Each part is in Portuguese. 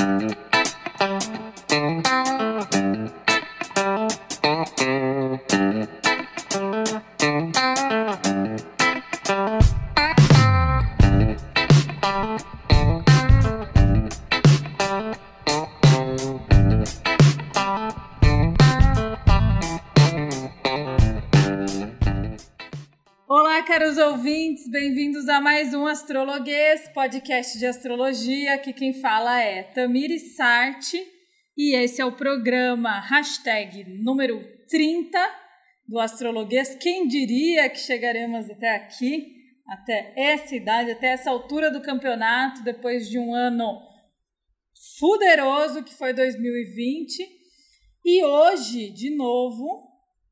ouvintes, Astrologuês, podcast de astrologia. Aqui quem fala é Tamiri Sarte e esse é o programa hashtag número 30 do Astrologuês. Quem diria que chegaremos até aqui, até essa idade, até essa altura do campeonato, depois de um ano fuderoso que foi 2020. E hoje, de novo,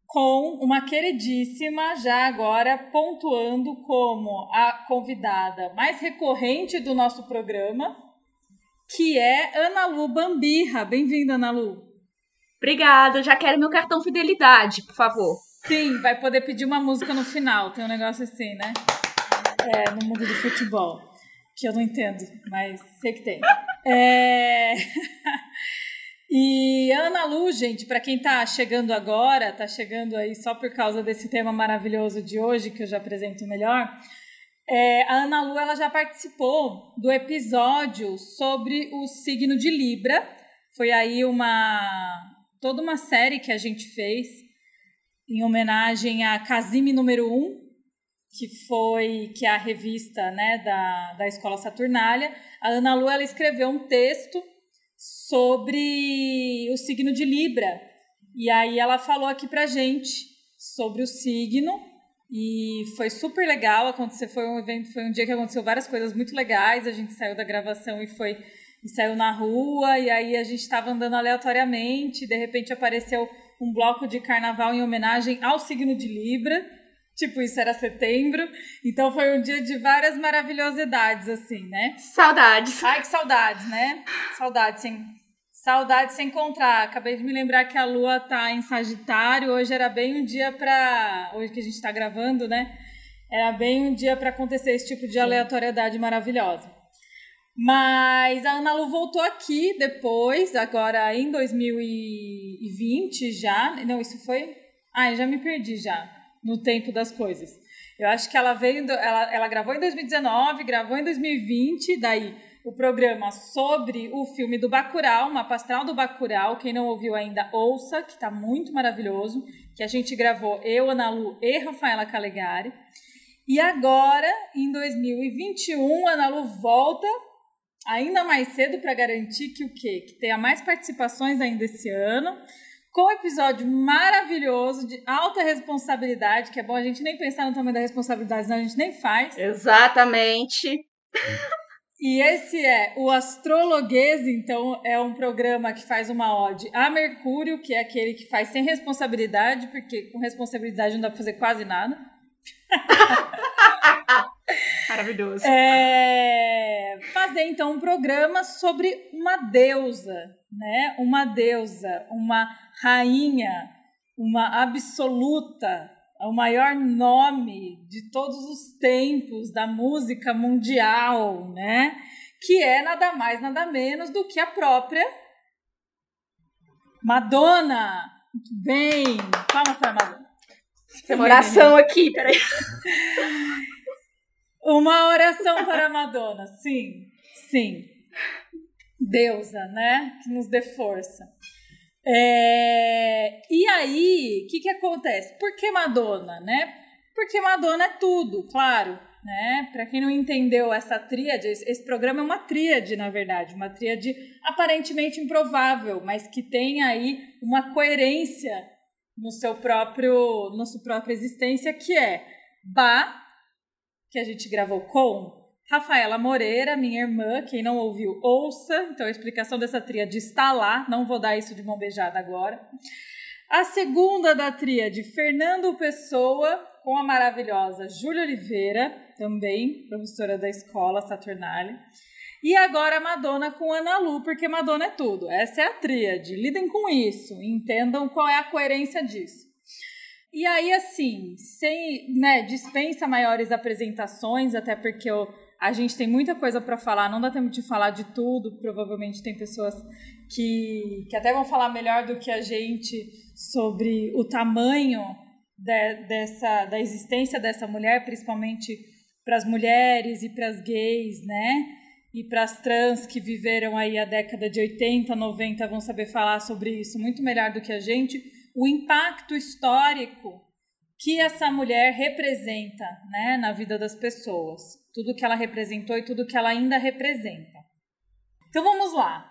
com uma queridíssima, já agora pontuando como a convidada mais recorrente do nosso programa, que é Ana Lu Bambirra. Bem-vinda, Ana Lu. Obrigada, já quero meu cartão fidelidade, por favor. Sim, vai poder pedir uma música no final, tem um negócio assim, né? É, no mundo do futebol, que eu não entendo, mas sei que tem. É... E Ana Lu, gente, para quem está chegando agora, está chegando aí só por causa desse tema maravilhoso de hoje, que eu já apresento melhor, é, a Ana Lu ela já participou do episódio sobre o signo de Libra. Foi aí uma toda uma série que a gente fez em homenagem a Casime número 1, que foi que é a revista né, da, da Escola Saturnália. A Ana Lu ela escreveu um texto sobre o signo de Libra. E aí ela falou aqui pra gente sobre o signo e foi super legal acontecer, foi um evento, foi um dia que aconteceu várias coisas muito legais, a gente saiu da gravação e foi e saiu na rua e aí a gente estava andando aleatoriamente, de repente apareceu um bloco de carnaval em homenagem ao signo de Libra. Tipo, isso era setembro. Então foi um dia de várias maravilhosidades, assim, né? Saudades. Ai, que saudades, né? Saudades, sem. Saudade se encontrar. Acabei de me lembrar que a lua tá em Sagitário. Hoje era bem um dia para. Hoje que a gente tá gravando, né? Era bem um dia para acontecer esse tipo de aleatoriedade maravilhosa. Mas a Ana Lu voltou aqui depois, agora em 2020 já. Não, isso foi. Ai, já me perdi já no tempo das coisas. Eu acho que ela veio, ela, ela gravou em 2019, gravou em 2020, daí o programa sobre o filme do Bacurau, uma pastral do Bacurau, quem não ouviu ainda, ouça, que está muito maravilhoso, que a gente gravou eu, Ana Lu e Rafaela Calegari. E agora, em 2021, a Ana Lu volta ainda mais cedo para garantir que o quê? Que tenha mais participações ainda esse ano com um episódio maravilhoso de alta responsabilidade, que é bom a gente nem pensar no tamanho da responsabilidade, senão a gente nem faz. Exatamente. E esse é o Astrologuês, então é um programa que faz uma ode a Mercúrio, que é aquele que faz sem responsabilidade, porque com responsabilidade não dá pra fazer quase nada. Maravilhoso. É, fazer então um programa sobre uma deusa, né? Uma deusa, uma rainha, uma absoluta, o maior nome de todos os tempos da música mundial, né? Que é nada mais, nada menos do que a própria Madonna. Muito bem. Palmas para Madonna. Tem uma oração aqui, peraí. Uma oração para Madonna, sim, sim. Deusa, né? Que nos dê força. É... E aí, o que, que acontece? Por que Madonna, né? Porque Madonna é tudo, claro. Né? Para quem não entendeu essa tríade, esse programa é uma tríade, na verdade, uma tríade aparentemente improvável, mas que tem aí uma coerência no seu próprio, na sua própria existência, que é Ba, que a gente gravou com Rafaela Moreira, minha irmã. Quem não ouviu, ouça. Então a explicação dessa tríade está lá. Não vou dar isso de mão beijada agora. A segunda da tríade, Fernando Pessoa, com a maravilhosa Júlia Oliveira, também professora da escola Saturnália. E agora Madonna com Ana Lu, porque Madonna é tudo. Essa é a tríade. Lidem com isso, entendam qual é a coerência disso. E aí, assim, sem, né, dispensa maiores apresentações, até porque eu A gente tem muita coisa para falar, não dá tempo de falar de tudo. Provavelmente tem pessoas que, que até vão falar melhor do que a gente sobre o tamanho de, dessa, da existência dessa mulher, principalmente para as mulheres e para as gays, né? E para as trans que viveram aí a década de 80, 90 vão saber falar sobre isso muito melhor do que a gente. O impacto histórico que essa mulher representa né, na vida das pessoas. Tudo que ela representou e tudo que ela ainda representa. Então vamos lá.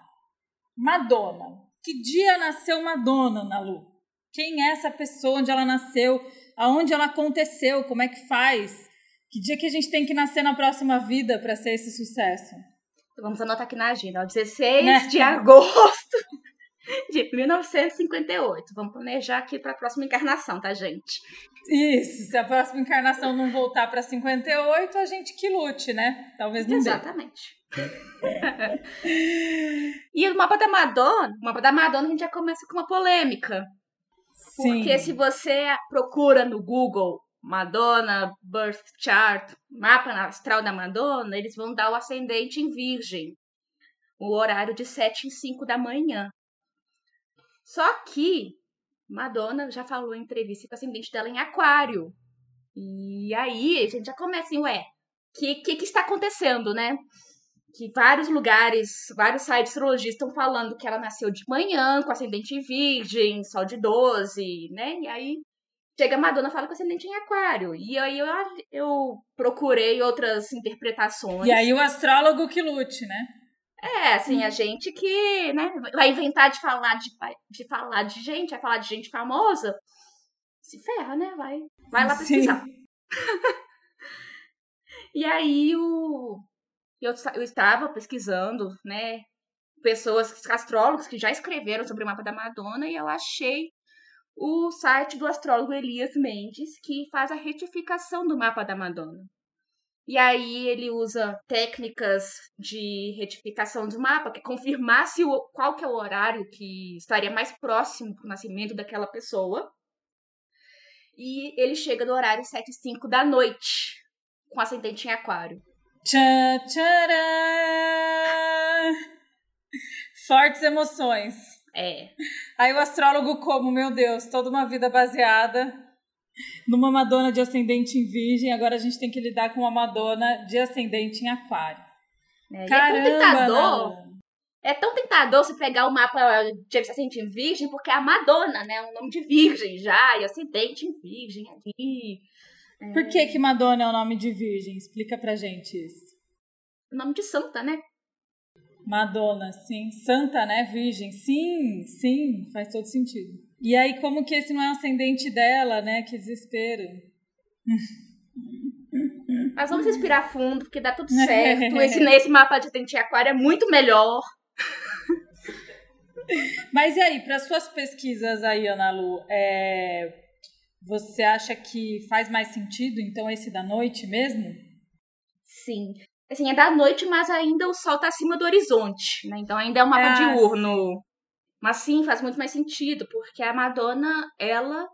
Madonna. Que dia nasceu Madonna, Nalu? Quem é essa pessoa? Onde ela nasceu? Aonde ela aconteceu? Como é que faz? Que dia que a gente tem que nascer na próxima vida para ser esse sucesso? Vamos anotar aqui na agenda. 16 né? de agosto de 1958. Vamos planejar aqui para a próxima encarnação, tá, gente? Isso, se a próxima encarnação não voltar para 58, a gente que lute, né? Talvez não Exatamente. e o mapa da Madonna, o mapa da Madonna a gente já começa com uma polêmica. Sim. Porque se você procura no Google Madonna Birth Chart, mapa astral da Madonna, eles vão dar o ascendente em Virgem. O horário de 7 e 5 da manhã. Só que Madonna já falou em entrevista que o ascendente dela é em aquário. E aí a gente já começa assim, ué, o que, que, que está acontecendo, né? Que vários lugares, vários sites de astrologia estão falando que ela nasceu de manhã, com ascendente virgem, sol de 12, né? E aí chega a Madonna fala com ascendente em aquário. E aí eu, eu procurei outras interpretações. E aí o astrólogo que lute, né? É, assim, a gente que né, vai inventar de falar de, de falar de gente, vai falar de gente famosa, se ferra, né? Vai, vai lá pesquisar. e aí o, eu, eu estava pesquisando, né? Pessoas, astrólogos que já escreveram sobre o mapa da Madonna, e eu achei o site do astrólogo Elias Mendes, que faz a retificação do mapa da Madonna. E aí ele usa técnicas de retificação do mapa, que é confirmar se o, qual que é o horário que estaria mais próximo do nascimento daquela pessoa. E ele chega no horário 7 e 5 da noite, com ascendente em aquário. Tchá, tcharam! Fortes emoções. É. Aí o astrólogo como, meu Deus, toda uma vida baseada numa Madonna de ascendente em Virgem, agora a gente tem que lidar com uma Madonna de ascendente em Aquário. É, Caramba! É tão tentador. É tão tentador você pegar o mapa de ascendente em Virgem, porque é a Madonna, né? O nome de Virgem já, e ascendente em Virgem ali. É... Por que que Madonna é o nome de Virgem? Explica pra gente isso. O nome de santa, né? Madonna, sim. Santa, né? Virgem. Sim, sim, faz todo sentido. E aí, como que esse não é o ascendente dela, né? Que desespero. Mas vamos respirar fundo, porque dá tudo certo. Esse, esse mapa de ascendente aquário é muito melhor. Mas e aí, para suas pesquisas aí, Ana Lu, é... você acha que faz mais sentido, então, esse da noite mesmo? Sim. Assim, é da noite, mas ainda o sol tá acima do horizonte, né? Então ainda é um mapa ah, diurno. Mas sim, faz muito mais sentido, porque a Madonna, ela,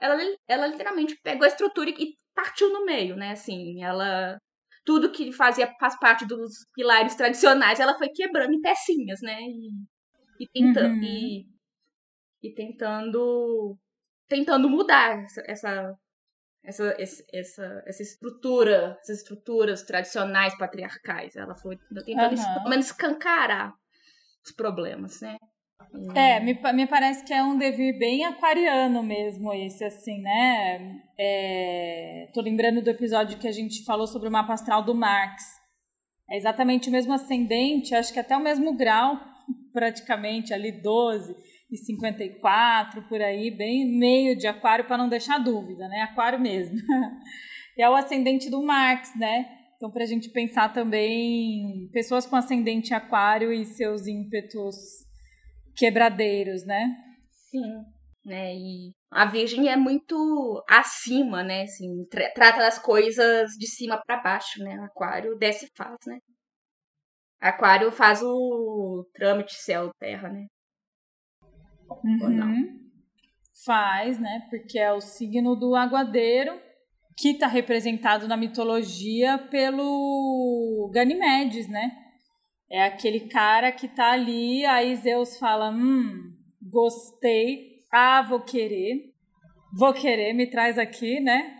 ela, ela literalmente pegou a estrutura e partiu no meio, né? Assim, ela tudo que fazia faz parte dos pilares tradicionais, ela foi quebrando em pecinhas, né? E, e tentando uhum. e, e, tentando tentando mudar essa essa essa, essa, essa estrutura, essas estruturas tradicionais patriarcais. Ela foi tentando uhum. pelo menos escancarar os problemas, né? É, me, me parece que é um devir bem aquariano mesmo esse, assim, né? É, tô lembrando do episódio que a gente falou sobre o mapa astral do Marx. É exatamente o mesmo ascendente, acho que até o mesmo grau, praticamente, ali 12 e 54, por aí, bem meio de aquário, para não deixar dúvida, né? Aquário mesmo. é o ascendente do Marx, né? Então, para a gente pensar também pessoas com ascendente aquário e seus ímpetos quebradeiros, né? Sim, né? E a Virgem é muito acima, né? Assim, tra trata das coisas de cima para baixo, né? Aquário desce e faz, né? Aquário faz o trâmite céu-terra, né? Uhum. Faz, né? Porque é o signo do aguadeiro que está representado na mitologia pelo Ganimedes, né? É aquele cara que tá ali, aí Zeus fala: Hum, gostei, ah, vou querer, vou querer, me traz aqui, né?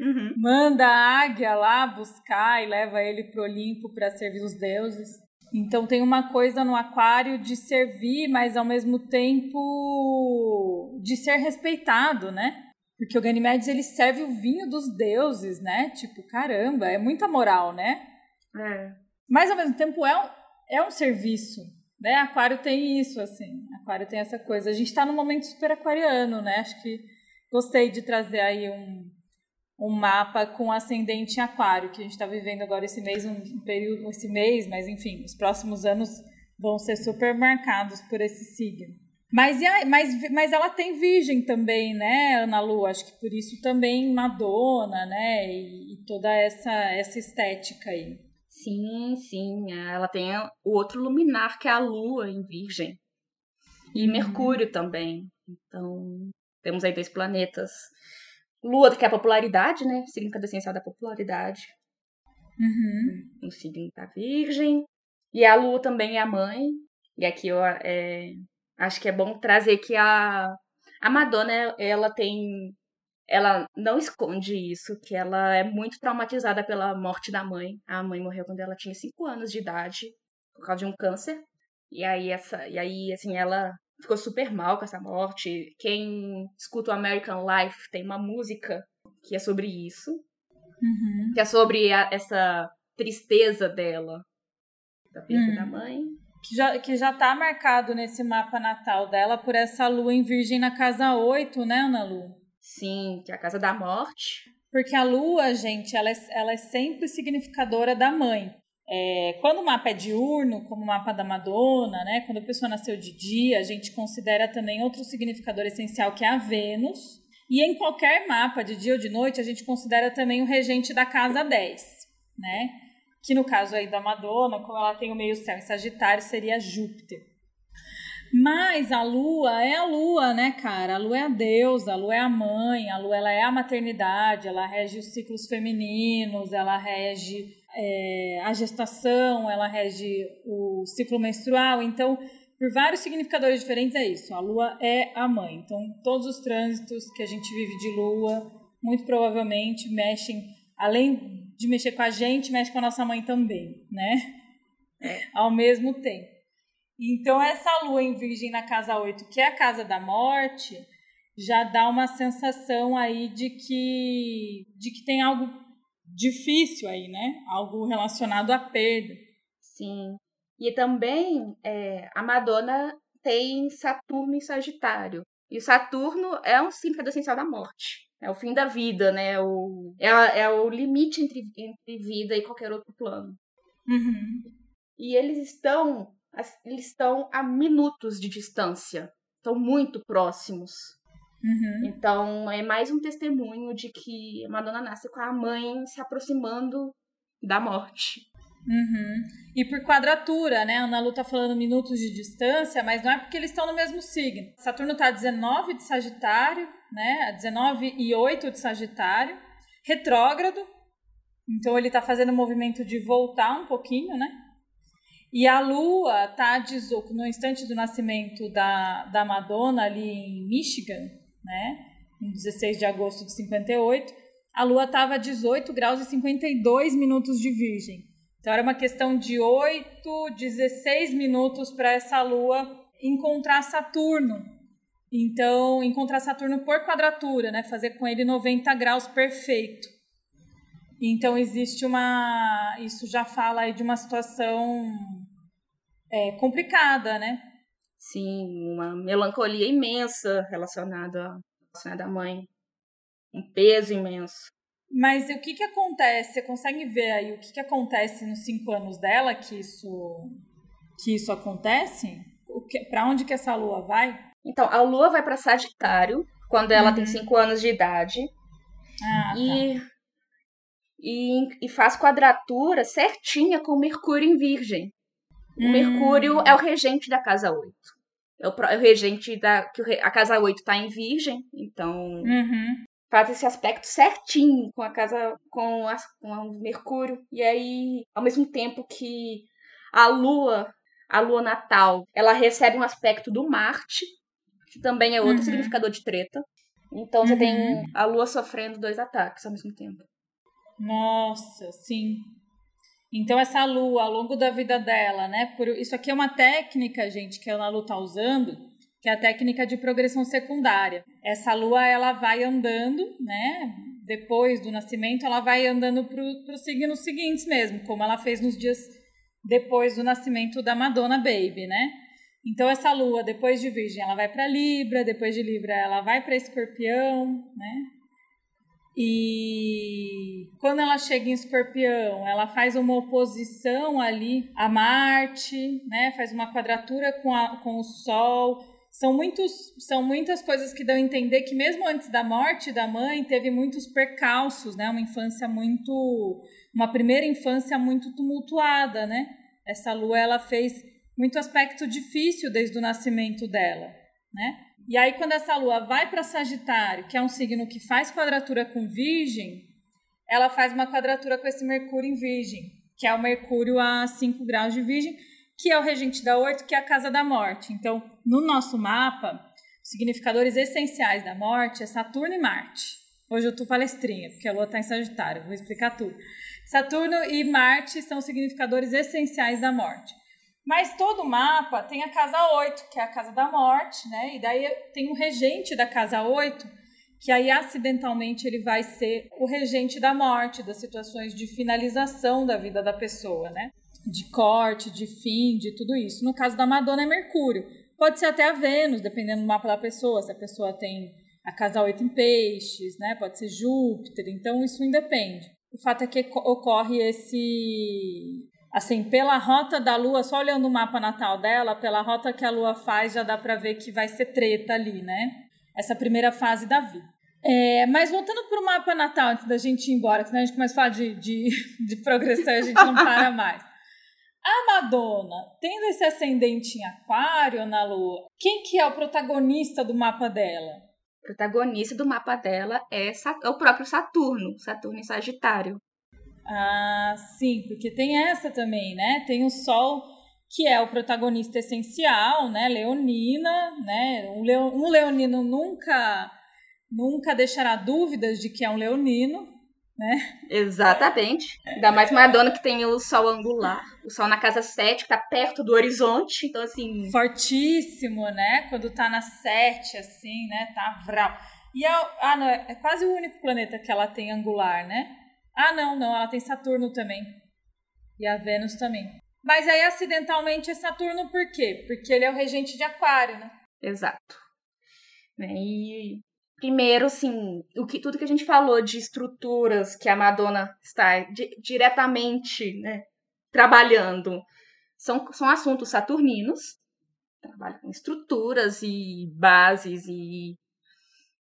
Uhum. Manda a águia lá buscar e leva ele pro Olimpo para servir os deuses. Então tem uma coisa no aquário de servir, mas ao mesmo tempo de ser respeitado, né? Porque o Ganimedes ele serve o vinho dos deuses, né? Tipo, caramba, é muita moral, né? É. Mas ao mesmo tempo é um, é um serviço, né? Aquário tem isso, assim. Aquário tem essa coisa. A gente está num momento super aquariano, né? Acho que gostei de trazer aí um, um mapa com ascendente em aquário, que a gente está vivendo agora esse mês, um período, esse mês, mas enfim, os próximos anos vão ser super marcados por esse signo. Mas, mas, mas ela tem virgem também, né, Ana Lu? Acho que por isso também Madonna, né? E, e toda essa, essa estética aí. Sim, sim. Ela tem o outro luminar, que é a Lua em Virgem. E uhum. Mercúrio também. Então, temos aí dois planetas. Lua, que é a popularidade, né? Signo essencial da popularidade. Uhum. Um signo da Virgem. E a Lua também é a mãe. E aqui eu é, acho que é bom trazer que a, a Madonna, ela tem ela não esconde isso, que ela é muito traumatizada pela morte da mãe. A mãe morreu quando ela tinha 5 anos de idade, por causa de um câncer. E aí, essa, e aí, assim, ela ficou super mal com essa morte. Quem escuta o American Life tem uma música que é sobre isso. Uhum. Que é sobre a, essa tristeza dela, da perda uhum. da mãe. Que já, que já tá marcado nesse mapa natal dela por essa lua em virgem na casa 8, né, Ana Lu? Sim, que é a casa da morte. Porque a lua, gente, ela é, ela é sempre significadora da mãe. É, quando o mapa é diurno, como o mapa da Madonna, né, quando a pessoa nasceu de dia, a gente considera também outro significador essencial que é a Vênus. E em qualquer mapa de dia ou de noite, a gente considera também o regente da casa 10, né? Que no caso aí da Madonna, como ela tem o meio céu em Sagitário, seria Júpiter. Mas a lua é a lua, né, cara? A lua é a deusa, a lua é a mãe, a lua ela é a maternidade, ela rege os ciclos femininos, ela rege é, a gestação, ela rege o ciclo menstrual. Então, por vários significadores diferentes, é isso. A lua é a mãe. Então, todos os trânsitos que a gente vive de lua, muito provavelmente mexem, além de mexer com a gente, mexe com a nossa mãe também, né? É. Ao mesmo tempo. Então, essa lua em Virgem na casa 8, que é a casa da morte, já dá uma sensação aí de que, de que tem algo difícil aí, né? Algo relacionado à perda. Sim. E também é, a Madonna tem Saturno em Sagitário. E Saturno é um símbolo essencial da morte. É o fim da vida, né? O, é, é o limite entre, entre vida e qualquer outro plano. Uhum. E eles estão eles estão a minutos de distância, estão muito próximos. Uhum. Então é mais um testemunho de que Madonna nasce com a mãe se aproximando da morte. Uhum. E por quadratura, né? A Ana Lu tá falando minutos de distância, mas não é porque eles estão no mesmo signo. Saturno tá a 19 de Sagitário, né? A 19 e 8 de Sagitário. Retrógrado. Então ele tá fazendo o movimento de voltar um pouquinho, né? E a Lua tá no instante do nascimento da, da Madonna, ali em Michigan, né? Em 16 de agosto de 58, a Lua estava a 18 graus e 52 minutos de Virgem. Então era uma questão de 8, 16 minutos para essa Lua encontrar Saturno. Então, encontrar Saturno por quadratura, né? Fazer com ele 90 graus perfeito. Então existe uma. Isso já fala aí de uma situação é, complicada, né? Sim, uma melancolia imensa relacionada, relacionada à mãe. Um peso imenso. Mas o que que acontece? Você consegue ver aí o que que acontece nos cinco anos dela que isso que isso acontece? Para onde que essa lua vai? Então, a lua vai para Sagitário quando ela uhum. tem cinco anos de idade. Ah, e, tá. e, e faz quadratura certinha com Mercúrio em Virgem. O hum. Mercúrio é o regente da casa 8. É o, é o regente da. que A casa 8 está em Virgem, então. Uhum. faz esse aspecto certinho com a casa, com, a, com o Mercúrio. E aí, ao mesmo tempo que a Lua, a Lua natal, ela recebe um aspecto do Marte, que também é outro uhum. significador de treta. Então você uhum. tem a Lua sofrendo dois ataques ao mesmo tempo. Nossa, sim. Então essa lua, ao longo da vida dela, né? Por, isso aqui é uma técnica, gente, que a Lu tá usando, que é a técnica de progressão secundária. Essa lua, ela vai andando, né? Depois do nascimento, ela vai andando para os signos seguintes mesmo, como ela fez nos dias depois do nascimento da Madonna Baby, né? Então essa lua, depois de Virgem, ela vai para Libra, depois de Libra, ela vai para Escorpião, né? E quando ela chega em Escorpião, ela faz uma oposição ali a Marte, né? Faz uma quadratura com, a, com o Sol. São, muitos, são muitas coisas que dão a entender que mesmo antes da morte da mãe, teve muitos percalços, né? Uma infância muito... Uma primeira infância muito tumultuada, né? Essa lua, ela fez muito aspecto difícil desde o nascimento dela, né? E aí, quando essa lua vai para Sagitário, que é um signo que faz quadratura com Virgem, ela faz uma quadratura com esse Mercúrio em Virgem, que é o Mercúrio a 5 graus de Virgem, que é o regente da 8, que é a casa da morte. Então, no nosso mapa, significadores essenciais da morte é Saturno e Marte. Hoje eu tô palestrinha, porque a lua está em Sagitário, vou explicar tudo. Saturno e Marte são significadores essenciais da morte. Mas todo mapa tem a casa 8, que é a casa da morte, né? E daí tem o regente da casa 8, que aí acidentalmente ele vai ser o regente da morte, das situações de finalização da vida da pessoa, né? De corte, de fim, de tudo isso. No caso da Madonna é Mercúrio. Pode ser até a Vênus, dependendo do mapa da pessoa, se a pessoa tem a casa 8 em peixes, né? Pode ser Júpiter, então isso independe. O fato é que ocorre esse assim, pela rota da Lua, só olhando o mapa natal dela, pela rota que a Lua faz, já dá para ver que vai ser treta ali, né? Essa primeira fase da vida. É, mas voltando para o mapa natal, antes da gente ir embora, que senão a gente começa a falar de, de, de progressão e a gente não para mais. A Madonna, tendo esse ascendente em aquário na Lua, quem que é o protagonista do mapa dela? O protagonista do mapa dela é, é o próprio Saturno, Saturno em Sagitário. Ah, sim, porque tem essa também, né? Tem o Sol, que é o protagonista essencial, né? Leonina, né? Um, leo, um leonino nunca, nunca deixará dúvidas de que é um leonino, né? Exatamente. Ainda mais Madonna que tem o Sol angular, o Sol na casa 7, que tá perto do horizonte, então assim... Fortíssimo, né? Quando tá na 7, assim, né? Tá vral. E é, ah, não, é quase o único planeta que ela tem angular, né? Ah, não, não, ela tem Saturno também. E a Vênus também. Mas aí, acidentalmente, é Saturno por quê? Porque ele é o regente de Aquário, né? Exato. Né, e primeiro, assim, o que, tudo que a gente falou de estruturas que a Madonna está di diretamente né, trabalhando são, são assuntos saturninos. Trabalha com estruturas e bases e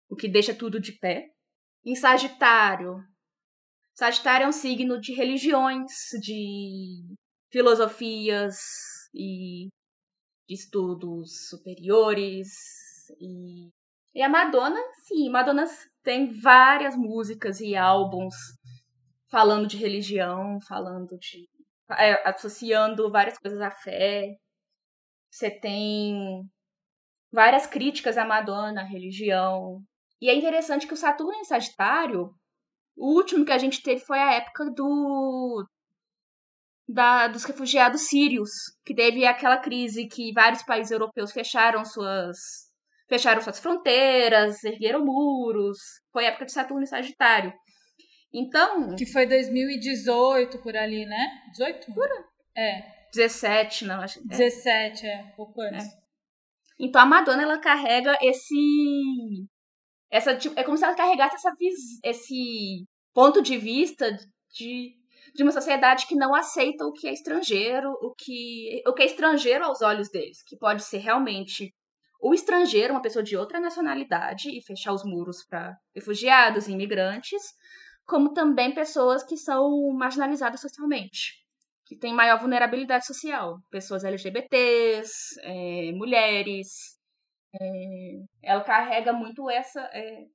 o que deixa tudo de pé. Em Sagitário, Sagitário é um signo de religiões, de filosofias e de estudos superiores. E, e a Madonna, sim, Madonna tem várias músicas e álbuns falando de religião, falando de. É, associando várias coisas à fé. Você tem várias críticas à Madonna, à religião. E é interessante que o Saturno em Sagitário o último que a gente teve foi a época do da, dos refugiados sírios, que teve aquela crise que vários países europeus fecharam suas fecharam suas fronteiras, ergueram muros. Foi a época de Saturno e Sagitário. Então, que foi 2018 por ali, né? 18? Por... É. 17, não, acho. 17, é, é pouco antes. É. Então a Madonna ela carrega esse essa, tipo, é como se ela carregasse essa esse ponto de vista de, de uma sociedade que não aceita o que é estrangeiro, o que, o que é estrangeiro aos olhos deles, que pode ser realmente o estrangeiro, uma pessoa de outra nacionalidade, e fechar os muros para refugiados e imigrantes, como também pessoas que são marginalizadas socialmente, que têm maior vulnerabilidade social, pessoas LGBTs, é, mulheres, é, ela carrega muito essa, é,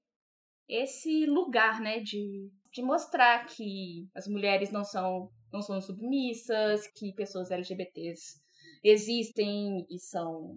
esse lugar, né, de, de mostrar que as mulheres não são não são submissas, que pessoas LGBTs existem e são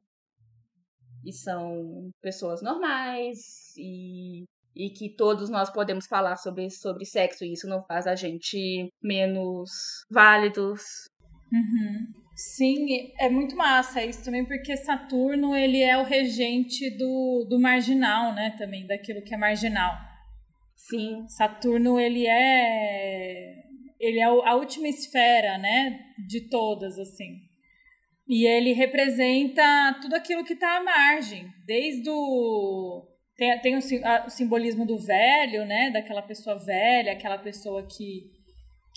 e são pessoas normais e, e que todos nós podemos falar sobre, sobre sexo e isso não faz a gente menos válidos. Uhum. Sim, é muito massa isso também, porque Saturno ele é o regente do, do marginal, né? Também, daquilo que é marginal. Sim. Saturno ele é ele é a última esfera, né? De todas, assim. E ele representa tudo aquilo que está à margem, desde o tem, tem o, o, simbolismo do velho, né? Daquela pessoa velha, aquela pessoa que,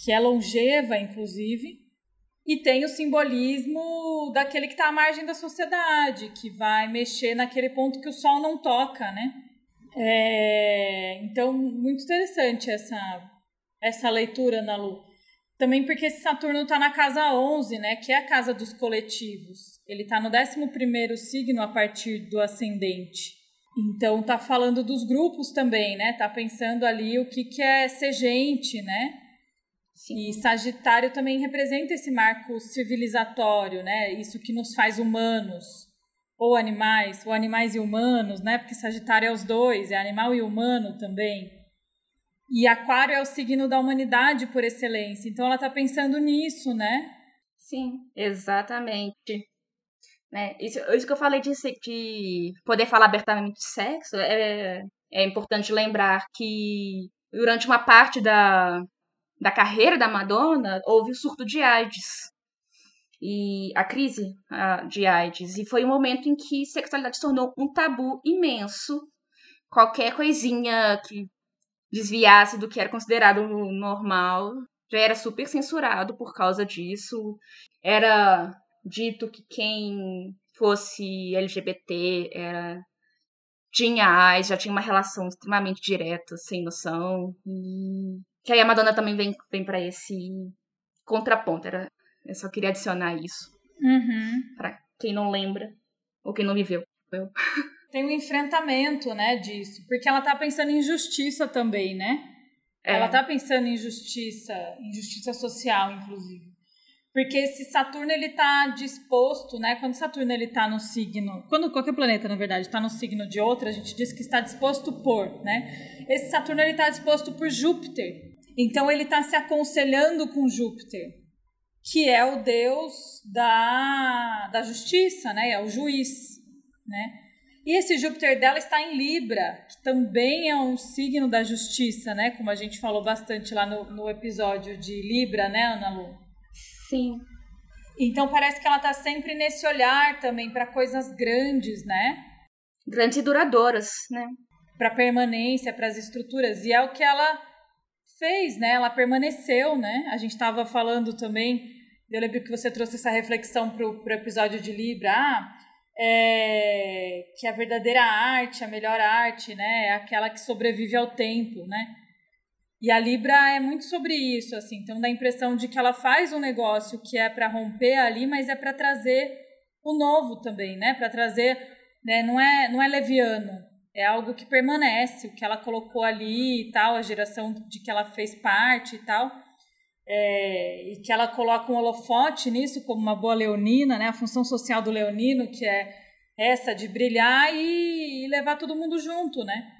que é longeva, inclusive. E tem o simbolismo daquele que está à margem da sociedade, que vai mexer naquele ponto que o sol não toca, né? É, então, muito interessante essa, essa leitura na Lu. Também porque esse Saturno está na casa 11, né, que é a casa dos coletivos. Ele está no 11 signo a partir do ascendente. Então tá falando dos grupos também, né? Tá pensando ali o que, que é ser gente, né? Sim. E Sagitário também representa esse marco civilizatório, né? Isso que nos faz humanos ou animais, ou animais e humanos, né? Porque Sagitário é os dois, é animal e humano também. E Aquário é o signo da humanidade por excelência. Então ela está pensando nisso, né? Sim, exatamente. Né? Isso, isso que eu falei de, de poder falar abertamente de sexo, é, é importante lembrar que durante uma parte da, da carreira da Madonna houve o surto de AIDS e a crise de AIDS e foi um momento em que sexualidade se tornou um tabu imenso qualquer coisinha que desviasse do que era considerado normal, já era super censurado por causa disso. Era dito que quem fosse LGBT era tinha AIDS, já tinha uma relação extremamente direta, sem noção. E que aí a Madonna também vem, vem para esse contraponto. Era, eu só queria adicionar isso. Uhum. para quem não lembra ou quem não viveu. Eu. tem um enfrentamento, né, disso, porque ela tá pensando em justiça também, né? É. Ela tá pensando em justiça, em justiça social, inclusive. Porque esse Saturno ele tá disposto, né? Quando Saturno ele tá no signo, quando qualquer planeta, na verdade, está no signo de outra, a gente diz que está disposto por, né? Esse Saturno ele tá disposto por Júpiter. Então ele tá se aconselhando com Júpiter, que é o deus da, da justiça, né? É o juiz, né? E esse Júpiter dela está em Libra, que também é um signo da justiça, né? Como a gente falou bastante lá no, no episódio de Libra, né, Ana Lu? Sim. Então parece que ela está sempre nesse olhar também para coisas grandes, né? Grandes e duradouras, né? Para permanência, para as estruturas. E é o que ela fez, né? Ela permaneceu, né? A gente estava falando também. Eu lembro que você trouxe essa reflexão para o episódio de Libra. Ah, é, que a verdadeira arte, a melhor arte, né, é aquela que sobrevive ao tempo, né? E a Libra é muito sobre isso, assim. Então dá a impressão de que ela faz um negócio que é para romper ali, mas é para trazer o novo também, né? Para trazer, né? Não é, não é leviano. É algo que permanece, o que ela colocou ali e tal, a geração de que ela fez parte e tal. É, e que ela coloca um holofote nisso como uma boa leonina, né? A função social do leonino, que é essa de brilhar e, e levar todo mundo junto, né?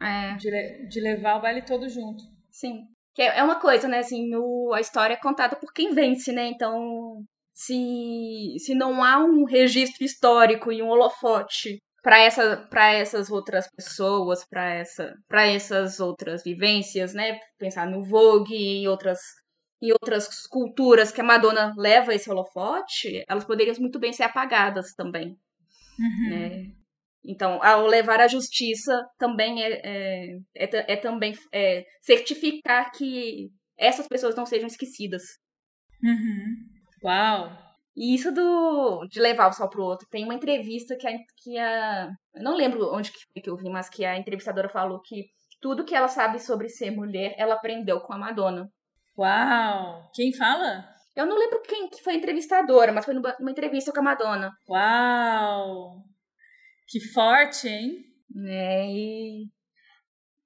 É. De, de, levar o baile todo junto. Sim. Que é, é uma coisa, né? Assim, o, a história é contada por quem vence, né? Então, se, se não há um registro histórico e um holofote para essa, para essas outras pessoas, para essa, para essas outras vivências, né? Pensar no Vogue e outras e outras culturas que a Madonna leva esse holofote, elas poderiam muito bem ser apagadas também. Uhum. Né? Então, ao levar à justiça também é, é, é, é também é, certificar que essas pessoas não sejam esquecidas. Uhum. Uau! E isso do, de levar o sol pro outro. Tem uma entrevista que a, que a. Eu não lembro onde que, que eu vi, mas que a entrevistadora falou que tudo que ela sabe sobre ser mulher, ela aprendeu com a Madonna. Uau! Quem fala? Eu não lembro quem que foi a entrevistadora, mas foi numa entrevista com a Madonna. Uau! Que forte, hein? É, e...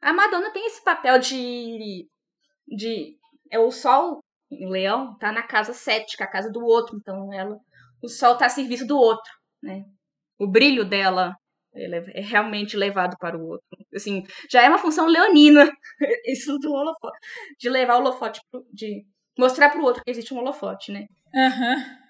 A Madonna tem esse papel de. de é o sol em Leão tá na casa 7, que é a casa do outro, então ela o sol tá a serviço do outro, né? O brilho dela é realmente levado para o outro. Assim, já é uma função leonina isso do holofote, de levar o holofote pro, de mostrar para o outro que existe um holofote, né? Uhum.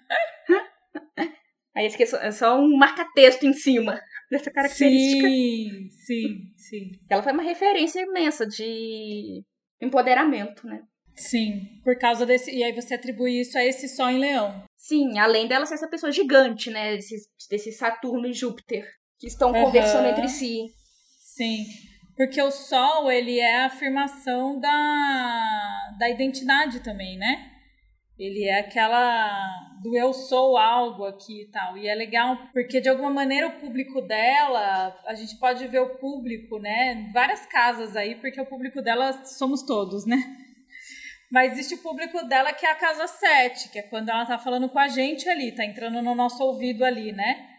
Aí esse é só um marca-texto em cima dessa característica. Sim, sim, sim. Ela foi uma referência imensa de empoderamento, né? Sim, por causa desse. E aí você atribui isso a esse Sol em Leão. Sim, além dela ser essa pessoa gigante, né? Desse, desse Saturno e Júpiter, que estão uhum. conversando entre si. Sim. Porque o Sol, ele é a afirmação da, da identidade também, né? Ele é aquela do eu sou algo aqui e tal. E é legal porque de alguma maneira o público dela, a gente pode ver o público, né? Várias casas aí, porque o público dela somos todos, né? Mas existe o público dela que é a casa 7, que é quando ela tá falando com a gente ali, tá entrando no nosso ouvido ali, né?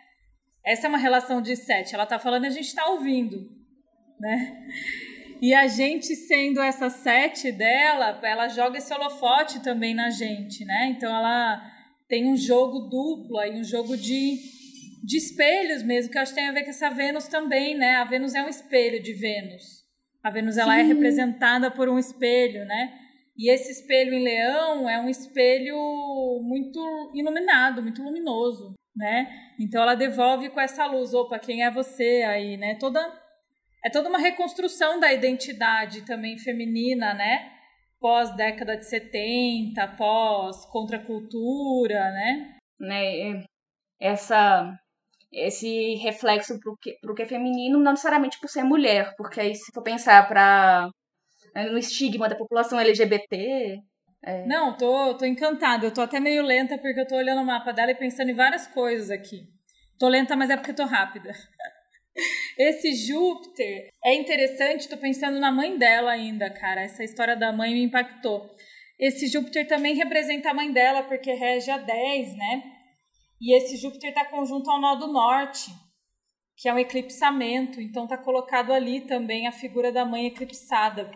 Essa é uma relação de 7. Ela tá falando e a gente tá ouvindo, né? E a gente sendo essa sete dela, ela joga esse holofote também na gente, né? Então ela tem um jogo duplo aí, um jogo de, de espelhos mesmo, que eu acho que tem a ver com essa Vênus também, né? A Vênus é um espelho de Vênus. A Vênus ela é representada por um espelho, né? E esse espelho em leão é um espelho muito iluminado, muito luminoso, né? Então ela devolve com essa luz, opa, quem é você aí, né? Toda é toda uma reconstrução da identidade também feminina, né? Pós década de 70, pós contracultura, né? Né, essa esse reflexo pro que, pro que é feminino, não necessariamente por ser mulher, porque aí se for pensar para no estigma da população LGBT, é... Não, tô, tô encantada. Eu tô até meio lenta porque eu tô olhando o mapa dela e pensando em várias coisas aqui. Tô lenta, mas é porque tô rápida. Esse Júpiter é interessante, tô pensando na mãe dela ainda, cara. Essa história da mãe me impactou. Esse Júpiter também representa a mãe dela, porque rege a 10, né? E esse Júpiter está conjunto ao nó do norte, que é um eclipsamento. Então está colocado ali também a figura da mãe eclipsada,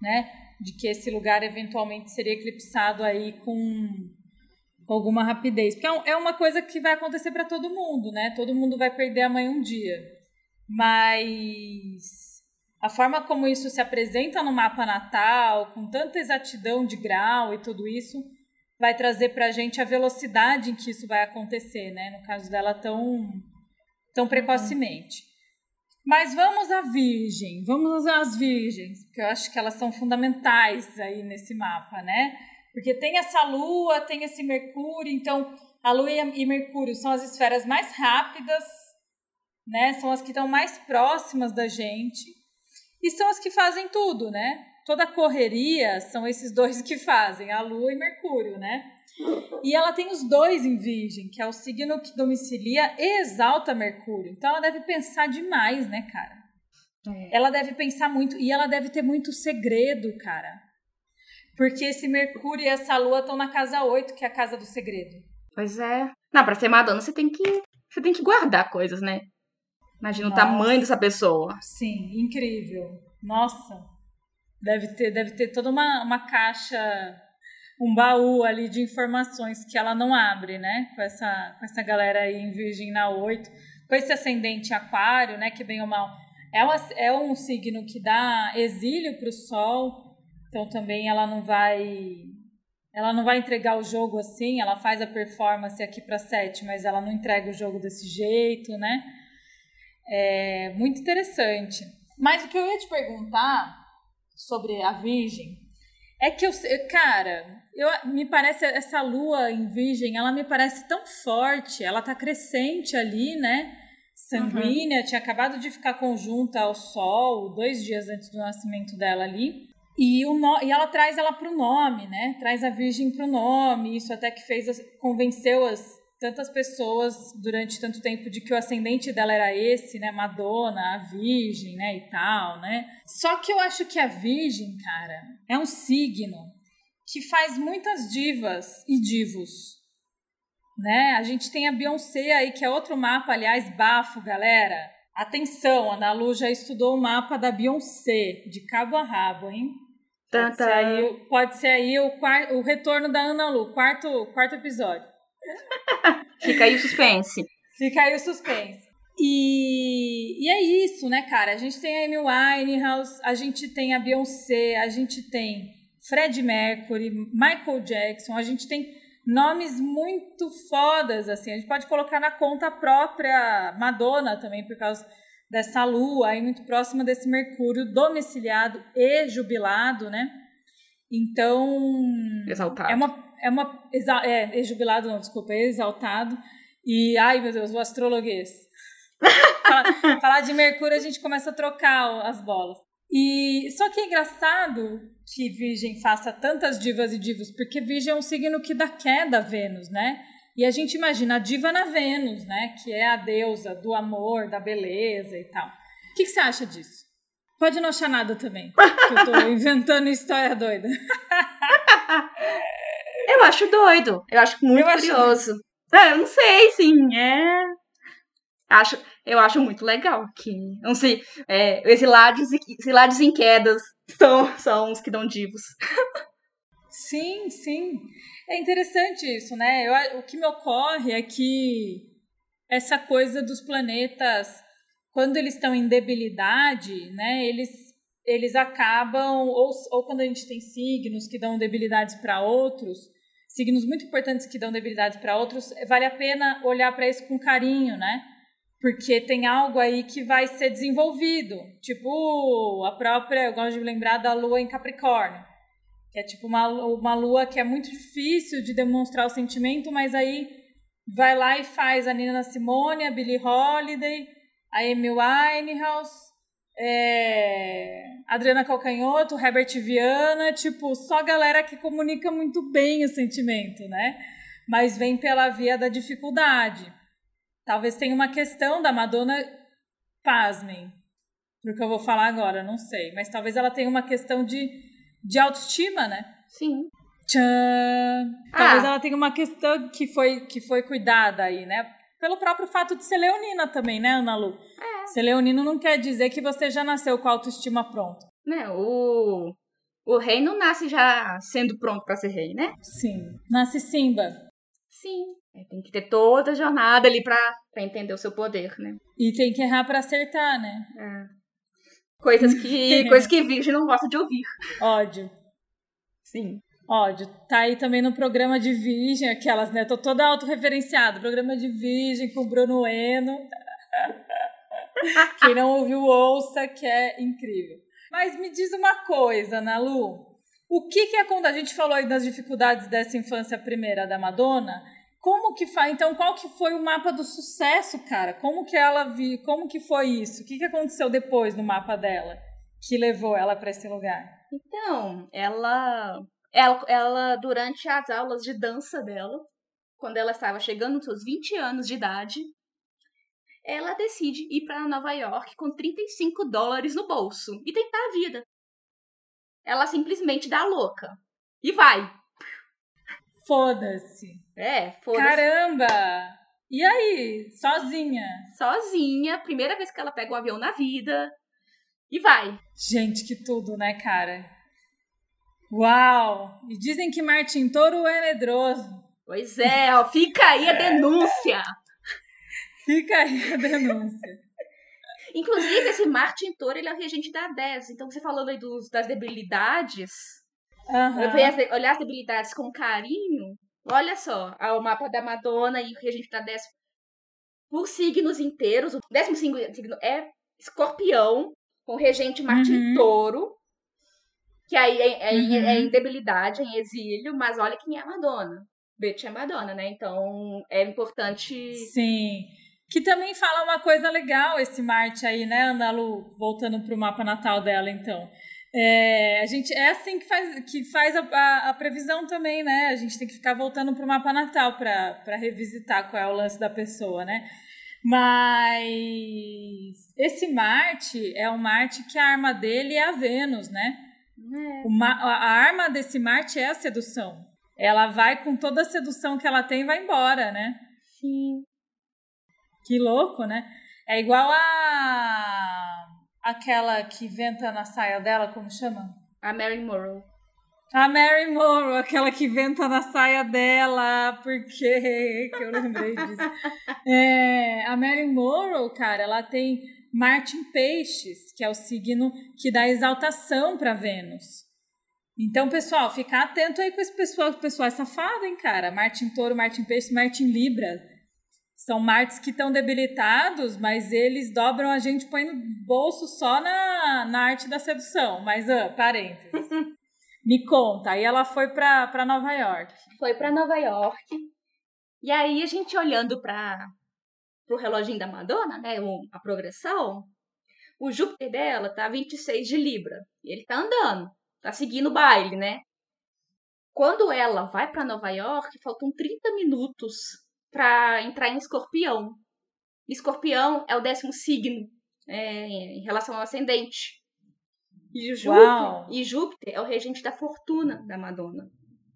né? De que esse lugar eventualmente seria eclipsado aí com alguma rapidez. Porque é, é uma coisa que vai acontecer para todo mundo, né? Todo mundo vai perder a mãe um dia mas a forma como isso se apresenta no mapa natal, com tanta exatidão de grau e tudo isso, vai trazer para a gente a velocidade em que isso vai acontecer, né? No caso dela, tão, tão precocemente. Mas vamos à Virgem, vamos às Virgens, porque eu acho que elas são fundamentais aí nesse mapa, né? Porque tem essa Lua, tem esse Mercúrio, então a Lua e Mercúrio são as esferas mais rápidas né? São as que estão mais próximas da gente e são as que fazem tudo, né? Toda a correria são esses dois que fazem, a Lua e Mercúrio, né? E ela tem os dois em Virgem, que é o signo que domicilia e exalta Mercúrio. Então ela deve pensar demais, né, cara? É. Ela deve pensar muito e ela deve ter muito segredo, cara. Porque esse Mercúrio e essa Lua estão na casa 8, que é a casa do segredo. Pois é. Não, pra ser Madonna você tem que você tem que guardar coisas, né? Imagina Nossa. o tamanho dessa pessoa. Sim, incrível. Nossa. Deve ter, deve ter toda uma, uma caixa, um baú ali de informações que ela não abre, né? Com essa, com essa galera aí em Virgem na 8. Com esse ascendente aquário, né? Que bem ou mal. É, é um signo que dá exílio para o Sol. Então também ela não vai ela não vai entregar o jogo assim, ela faz a performance aqui para 7, mas ela não entrega o jogo desse jeito, né? É muito interessante. Mas o que eu ia te perguntar sobre a Virgem é que eu, cara, eu, me parece essa lua em Virgem, ela me parece tão forte, ela tá crescente ali, né? Sanguínea, uhum. tinha acabado de ficar conjunta ao Sol dois dias antes do nascimento dela ali. E, o no, e ela traz ela para o nome, né? Traz a Virgem para o nome. Isso até que fez convenceu as tantas pessoas durante tanto tempo de que o ascendente dela era esse, né? Madonna, a Virgem, né? E tal, né? Só que eu acho que a Virgem, cara, é um signo que faz muitas divas e divos. Né? A gente tem a Beyoncé aí, que é outro mapa, aliás, bafo, galera. Atenção, a Ana Lu já estudou o mapa da Beyoncé, de cabo a rabo, hein? Pode ser aí, pode ser aí o, o retorno da Ana Lu, quarto, quarto episódio. Fica aí o suspense. Fica aí o suspense. E, e é isso, né, cara? A gente tem a Amy Winehouse, a gente tem a Beyoncé, a gente tem Fred Mercury, Michael Jackson, a gente tem nomes muito fodas, assim. A gente pode colocar na conta própria Madonna também, por causa dessa lua aí muito próxima desse Mercúrio domiciliado e jubilado, né? Então. Exaltado. É uma. É uma exa, é, jubilado, não, desculpa, é exaltado. E, ai meu Deus, o astrologuês. falar, falar de Mercúrio, a gente começa a trocar as bolas. E só que é engraçado que Virgem faça tantas divas e divos, porque Virgem é um signo que dá queda a Vênus, né? E a gente imagina a diva na Vênus, né? Que é a deusa do amor, da beleza e tal. O que, que você acha disso? Pode não achar nada também, que eu tô inventando história doida. eu acho doido. Eu acho muito eu curioso. Acho... É, eu não sei, sim. É. Acho, eu acho muito legal que. Não sei, é, exilados, exilados em quedas são, são os que dão divos. Sim, sim. É interessante isso, né? Eu, o que me ocorre é que essa coisa dos planetas, quando eles estão em debilidade, né? Eles, eles acabam, ou, ou quando a gente tem signos que dão debilidades para outros, signos muito importantes que dão debilidades para outros, vale a pena olhar para isso com carinho, né? porque tem algo aí que vai ser desenvolvido. Tipo, a própria, eu gosto de lembrar da lua em Capricórnio, que é tipo uma, uma lua que é muito difícil de demonstrar o sentimento, mas aí vai lá e faz a Nina Simone, a Billie Holiday, a Amy Winehouse, é, Adriana Calcanhoto, Herbert Viana, tipo, só galera que comunica muito bem o sentimento, né? Mas vem pela via da dificuldade. Talvez tenha uma questão da Madonna, pasmem, porque eu vou falar agora, não sei, mas talvez ela tenha uma questão de, de autoestima, né? Sim. Tchan! Talvez ah. ela tenha uma questão que foi, que foi cuidada aí, né? Pelo próprio fato de ser leonina também, né, Ana Lu? É. Ser leonino não quer dizer que você já nasceu com a autoestima pronta. Né, o, o rei não nasce já sendo pronto para ser rei, né? Sim. Nasce Simba. Sim. É, tem que ter toda a jornada ali pra, pra entender o seu poder, né? E tem que errar para acertar, né? É. Coisas que, coisas que Virgem não gosta de ouvir. Ódio. Sim. Ódio. Tá aí também no programa de Virgem, aquelas, né? Tô toda autorreferenciada. Programa de Virgem com o Bruno Eno. Quem não ouviu, ouça, que é incrível. Mas me diz uma coisa, Nalu. O que que acontece? A gente falou aí das dificuldades dessa infância primeira da Madonna. Como que faz? Então, qual que foi o mapa do sucesso, cara? Como que ela vi? Como que foi isso? O que, que aconteceu depois no mapa dela que levou ela para esse lugar? Então, ela, ela, ela durante as aulas de dança dela, quando ela estava chegando nos seus 20 anos de idade, ela decide ir para Nova York com 35 dólares no bolso e tentar a vida. Ela simplesmente dá louca e vai. Foda-se. É, foda-se. Caramba! E aí? Sozinha? Sozinha, primeira vez que ela pega o um avião na vida. E vai. Gente, que tudo, né, cara? Uau! E dizem que Martin Toro é medroso. Pois é, ó, fica aí a denúncia. fica aí a denúncia. Inclusive, esse Martin Toro, ele é o regente da 10. Então, você falou aí dos, das debilidades Uhum. Olhar as debilidades com carinho. Olha só, o mapa da Madonna e o que a gente tá décimo. Por signos inteiros, o décimo signo é escorpião, com regente Marte uhum. touro, que aí é, é, uhum. é, em debilidade, é em exílio, mas olha quem é a Madonna. Betty é Madonna, né? Então é importante. Sim. Que também fala uma coisa legal esse Marte aí, né, Ana Lu? Voltando pro mapa natal dela, então. É, a gente é assim que faz, que faz a, a, a, previsão também, né? A gente tem que ficar voltando para o mapa natal para revisitar qual é o lance da pessoa, né? Mas esse Marte é um Marte que a arma dele é a Vênus, né? É. Uma, a arma desse Marte é a sedução. Ela vai com toda a sedução que ela tem e vai embora, né? Sim. Que louco, né? É igual a aquela que venta na saia dela, como chama? A Mary Morrow. A Mary Morrow, aquela que venta na saia dela, porque que eu lembrei disso. É, a Mary Morrow, cara, ela tem Martin Peixes, que é o signo que dá exaltação para Vênus. Então, pessoal, ficar atento aí com esse pessoal, o pessoal é safado, hein, cara? Martin Touro, Martin Peixe, Martin Libra. São Martes que estão debilitados, mas eles dobram a gente põe no bolso só na, na arte da sedução. Mas, ah, parênteses. Me conta, aí ela foi para Nova York. Foi para Nova York. E aí a gente olhando para o reloginho da Madonna, né, a progressão, o Júpiter dela tá 26 de Libra. Ele tá andando, tá seguindo o baile, né? Quando ela vai para Nova York, faltam 30 minutos para entrar em Escorpião. Escorpião é o décimo signo é, em relação ao ascendente. E Júpiter, e Júpiter é o regente da fortuna da Madonna.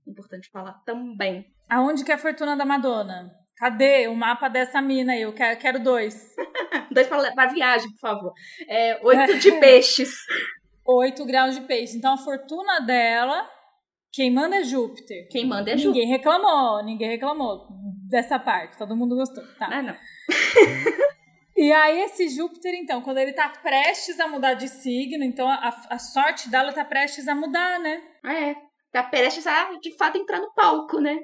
Importante falar também. Aonde que é a fortuna da Madonna? Cadê o mapa dessa mina aí? Eu quero, quero dois. dois para viagem, por favor. É, oito de peixes. Oito graus de peixe. Então a fortuna dela, quem manda é Júpiter. Quem manda é Júpiter. Ninguém reclamou, ninguém reclamou dessa parte. Todo mundo gostou. Tá. Ah, não. E aí, esse Júpiter, então, quando ele tá prestes a mudar de signo, então a, a sorte dela tá prestes a mudar, né? Ah, é. Tá prestes a, de fato, entrar no palco, né?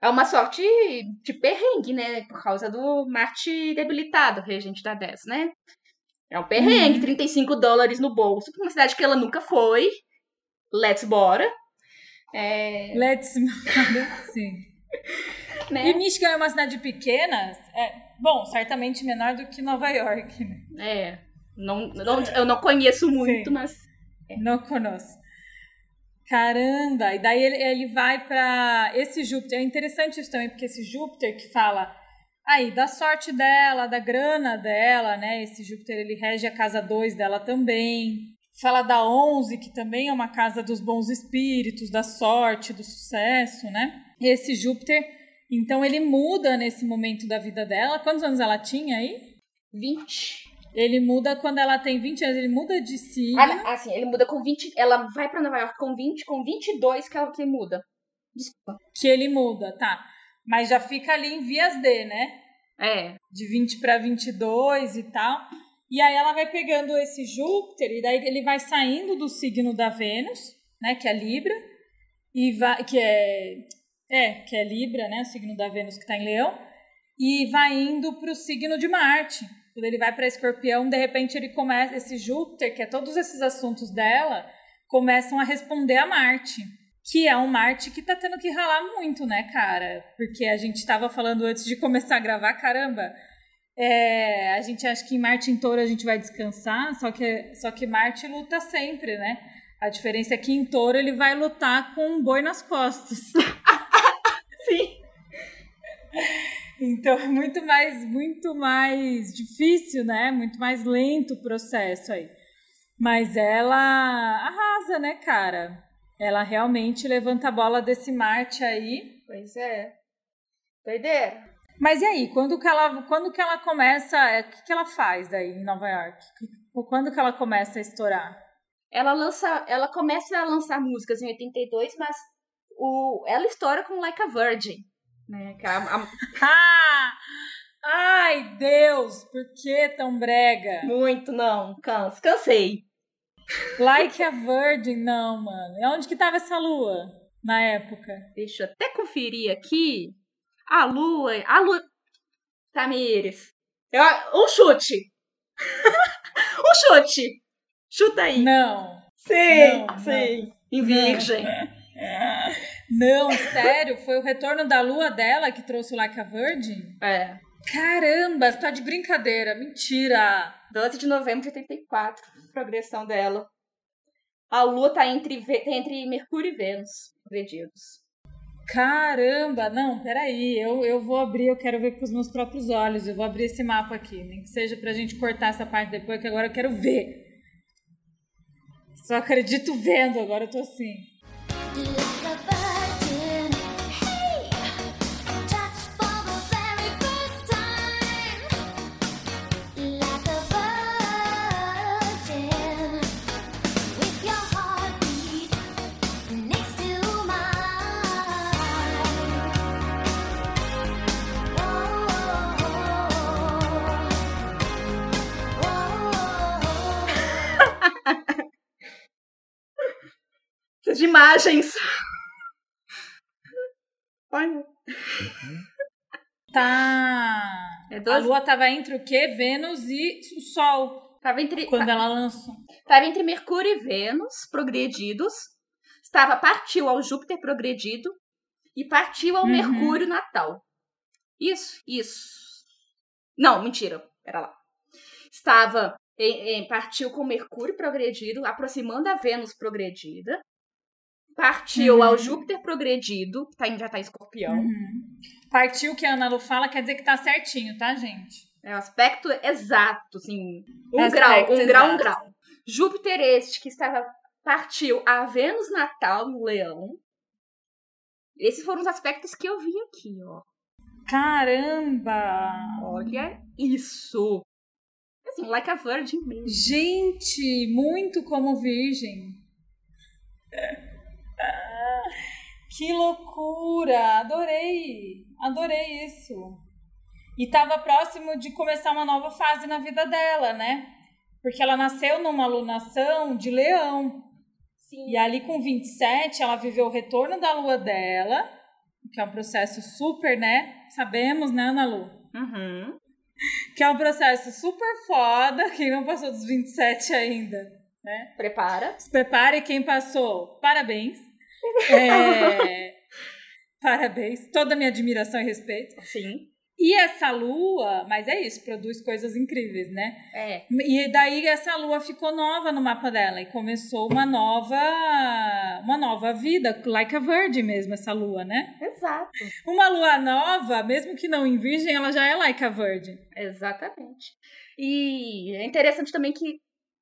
É uma sorte de perrengue, né? Por causa do Marte debilitado, regente da 10, né? É um perrengue, uhum. 35 dólares no bolso, pra uma cidade que ela nunca foi. Let's bora. É... Let's bora, sim. né? E Michigan é uma cidade pequena, é, Bom, certamente menor do que Nova York, né? É. Não, não, eu não conheço muito, Sim. mas. É. Não conosco. Caramba! E daí ele, ele vai para esse Júpiter. É interessante isso também, porque esse Júpiter que fala aí da sorte dela, da grana dela, né? Esse Júpiter ele rege a casa 2 dela também. Fala da 11, que também é uma casa dos bons espíritos, da sorte, do sucesso, né? Esse Júpiter então ele muda nesse momento da vida dela. Quantos anos ela tinha aí? 20. Ele muda quando ela tem 20 anos, ele muda de signo. Ah, assim, ele muda com 20. Ela vai para Nova York com 20, com 22 que ela que muda. Desculpa. Que ele muda, tá. Mas já fica ali em vias D, né? É. De 20 para 22 e tal. E aí ela vai pegando esse Júpiter e daí ele vai saindo do signo da Vênus, né, que é Libra, e vai que é é, que é Libra, né? O signo da Vênus que está em Leão. E vai indo para o signo de Marte. Quando ele vai para Escorpião, de repente ele começa. Esse Júpiter, que é todos esses assuntos dela, começam a responder a Marte. Que é um Marte que tá tendo que ralar muito, né, cara? Porque a gente estava falando antes de começar a gravar, caramba. É, a gente acha que em Marte em Touro a gente vai descansar, só que, só que Marte luta sempre, né? A diferença é que em Touro ele vai lutar com um boi nas costas. Sim. Então é muito mais, muito mais difícil, né? Muito mais lento o processo aí. Mas ela arrasa, né, cara? Ela realmente levanta a bola desse Marte aí. Pois é. Doideira. Mas e aí, quando que ela, quando que ela começa, é, o que, que ela faz daí em Nova York? Quando que ela começa a estourar? Ela lança, ela começa a lançar músicas em 82, mas o, ela estoura com Like a Virgin. Né? Que a, a... Ai, Deus, por que tão brega? Muito, não, canso, cansei. Like a Virgin, não, mano. E onde que tava essa lua na época? Deixa eu até conferir aqui. A lua, a lua... Tamires. Eu, um chute. um chute. Chuta aí. Não. Sim, não, sim. Não. Em virgem. Não, sério? Foi o retorno da lua dela que trouxe o Like a Virgin? É. Caramba, você tá de brincadeira. Mentira. 12 de novembro de 84, progressão dela. A lua tá entre, entre Mercúrio e Vênus, acreditos. Caramba, não, peraí, eu, eu vou abrir, eu quero ver com os meus próprios olhos, eu vou abrir esse mapa aqui, nem que seja pra gente cortar essa parte depois, que agora eu quero ver. Só acredito vendo, agora eu tô assim. Imagens. Olha. Tá. É A lua tava entre o quê? Vênus e o Sol. Tava entre. Quando ela lançou. Tava entre Mercúrio e Vênus, progredidos. Estava partiu ao Júpiter progredido e partiu ao uhum. Mercúrio natal. Isso, isso. Não, mentira. Pera lá. Estava em, em, partiu com Mercúrio progredido, aproximando a Vênus progredida. Partiu uhum. ao Júpiter progredido, tá, já tá em escorpião. Uhum. Partiu, que a Ana Lu fala, quer dizer que tá certinho, tá, gente? É o aspecto exato, assim. Um aspecto grau, um exato. grau, um grau. Júpiter este, que estava partiu a Vênus natal no Leão. Esses foram os aspectos que eu vi aqui, ó. Caramba! Olha isso! Assim, like a virgin mesmo. Gente, muito como virgem. Que loucura! Adorei! Adorei isso. E tava próximo de começar uma nova fase na vida dela, né? Porque ela nasceu numa alunação de leão. Sim. E ali com 27, ela viveu o retorno da lua dela, que é um processo super, né? Sabemos, né, Ana Lu? Uhum. Que é um processo super foda. Quem não passou dos 27 ainda, né? Prepara. Se prepare, quem passou, parabéns. É... parabéns. Toda a minha admiração e respeito. Sim. E essa lua, mas é isso, produz coisas incríveis, né? É. E daí essa lua ficou nova no mapa dela e começou uma nova uma nova vida, like a virgin mesmo essa lua, né? Exato. Uma lua nova, mesmo que não em virgem, ela já é like a virgin. Exatamente. E é interessante também que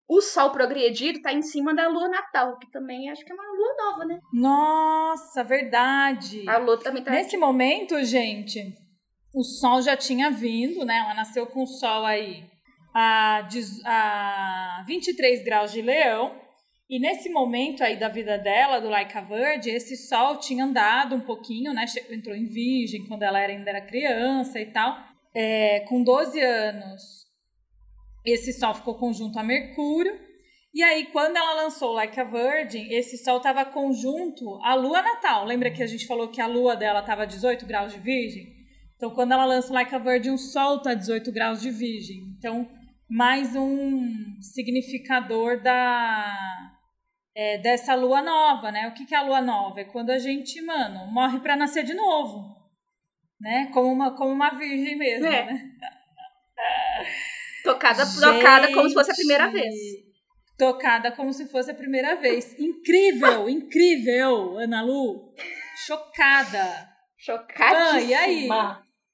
o sol progredido tá em cima da lua natal, que também acho que é uma lua nova, né? Nossa, verdade. A lua também tá Nesse momento, gente, o sol já tinha vindo, né? Ela nasceu com o sol aí a, a 23 graus de leão. E nesse momento aí da vida dela, do Laika Verde, esse sol tinha andado um pouquinho, né? Entrou em virgem quando ela ainda era criança e tal. É, com 12 anos, esse sol ficou conjunto a Mercúrio. E aí, quando ela lançou Like a Virgin, esse sol estava conjunto à lua natal. Lembra que a gente falou que a lua dela estava 18 graus de virgem? Então, quando ela lança Like a Virgin, o Sol está 18 graus de Virgem. Então, mais um significador da é, dessa lua nova, né? O que, que é a lua nova? É quando a gente, mano, morre para nascer de novo, né? Como uma, como uma virgem mesmo, é. né? Tocada, gente, tocada como se fosse a primeira vez. Tocada como se fosse a primeira vez. Incrível, incrível, Ana Lu. Chocada. Chocadíssima. Ah, e aí?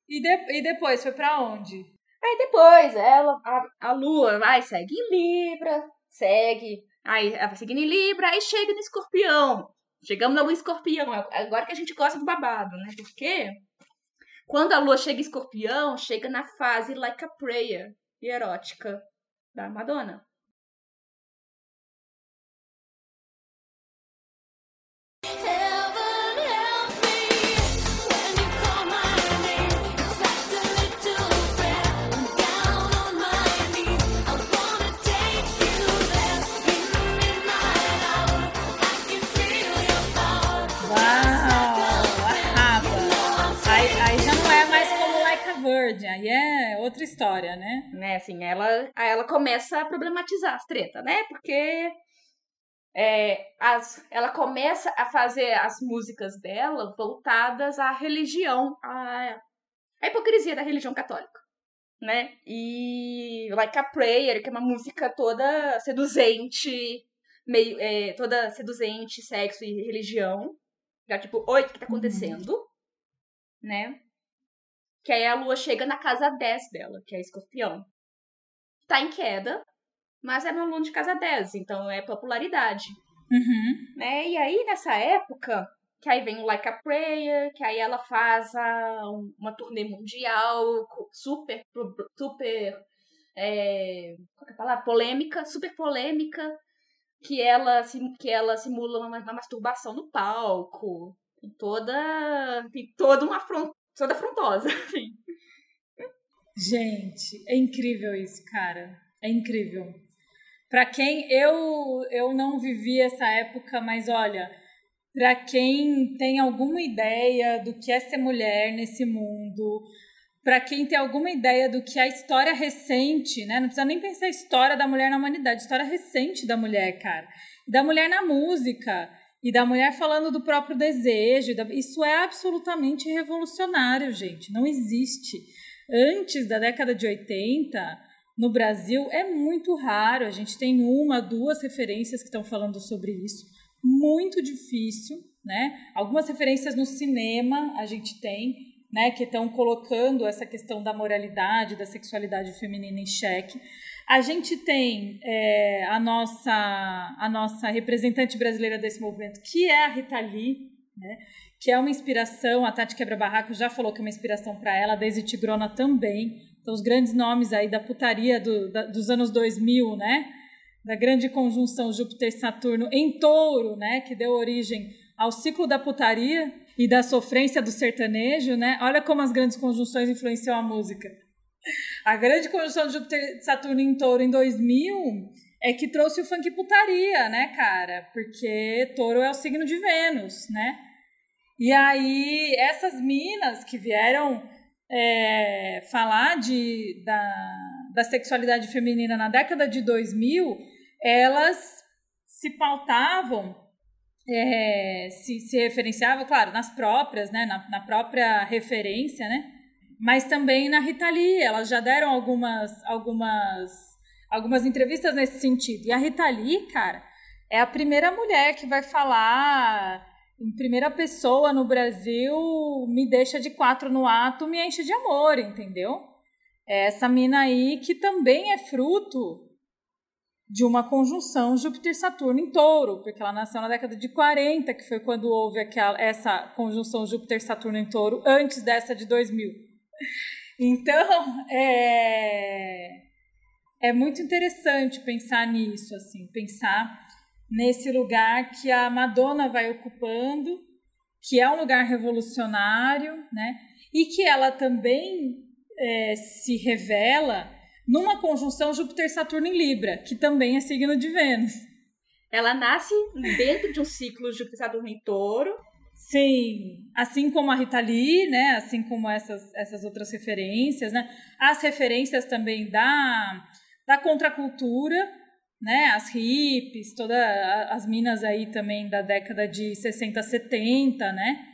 E, de, e depois, foi para onde? Aí depois, ela, a, a lua vai, segue em Libra, segue, aí ela vai seguindo em Libra, aí chega no escorpião. Chegamos na lua escorpião, agora que a gente gosta do babado, né? Porque quando a lua chega em escorpião, chega na fase like a prayer e erótica da Madonna. Aí é outra história, né? Né, assim, ela, ela começa a problematizar as tretas, né? Porque é, as, ela começa a fazer as músicas dela voltadas à religião, à, à hipocrisia da religião católica, né? E Like a Prayer, que é uma música toda seduzente, meio é, toda seduzente, sexo e religião. Já tipo, oi, o que tá uhum. acontecendo? Uhum. Né? Que aí a lua chega na casa 10 dela, que é escorpião. Tá em queda, mas é uma lua de casa 10, então é popularidade. Uhum. Né? E aí, nessa época, que aí vem o Like a Prayer, que aí ela faz a, uma turnê mundial super, super, é, qual é a palavra? Polêmica, super polêmica, que ela, que ela simula uma, uma masturbação no palco. Tem toda, tem toda uma toda afrontosa, assim. Gente, é incrível isso, cara. É incrível. Para quem eu eu não vivi essa época, mas olha, para quem tem alguma ideia do que é ser mulher nesse mundo, para quem tem alguma ideia do que é a história recente, né? Não precisa nem pensar a história da mulher na humanidade, história recente da mulher, cara. Da mulher na música e da mulher falando do próprio desejo. Isso é absolutamente revolucionário, gente. Não existe. Antes da década de 80, no Brasil, é muito raro. A gente tem uma, duas referências que estão falando sobre isso. Muito difícil, né? Algumas referências no cinema a gente tem né, que estão colocando essa questão da moralidade, da sexualidade feminina em xeque. A gente tem é, a, nossa, a nossa representante brasileira desse movimento, que é a Rita Lee, né, que é uma inspiração, a Tati Quebra-Barraco já falou que é uma inspiração para ela, a Daisy Tigrona também. Então, os grandes nomes aí da putaria do, da, dos anos 2000, né, da grande conjunção Júpiter-Saturno em touro, né, que deu origem ao ciclo da putaria, e da sofrência do sertanejo, né? Olha como as grandes conjunções influenciam a música. A grande conjunção de Júpiter Saturno em Touro em 2000 é que trouxe o funk putaria, né, cara? Porque Touro é o signo de Vênus, né? E aí, essas minas que vieram é, falar de, da, da sexualidade feminina na década de 2000, elas se pautavam é, se, se referenciava, claro, nas próprias, né, na, na própria referência, né, mas também na Rita Lee. Elas já deram algumas, algumas, algumas entrevistas nesse sentido. E a Rita Lee, cara, é a primeira mulher que vai falar em primeira pessoa no Brasil, me deixa de quatro no ato, me enche de amor, entendeu? É essa mina aí que também é fruto de uma conjunção Júpiter-Saturno em touro, porque ela nasceu na década de 40, que foi quando houve aquela, essa conjunção Júpiter-Saturno em touro, antes dessa de 2000. Então, é, é muito interessante pensar nisso, assim, pensar nesse lugar que a Madonna vai ocupando, que é um lugar revolucionário, né? E que ela também é, se revela numa conjunção Júpiter-Saturno em Libra, que também é signo de Vênus. Ela nasce dentro de um ciclo Júpiter-Saturno em Touro. Sim, assim como a Rita Lee, né? Assim como essas, essas outras referências, né? As referências também da, da contracultura, né? As hippies, todas as minas aí também da década de 60, 70, né?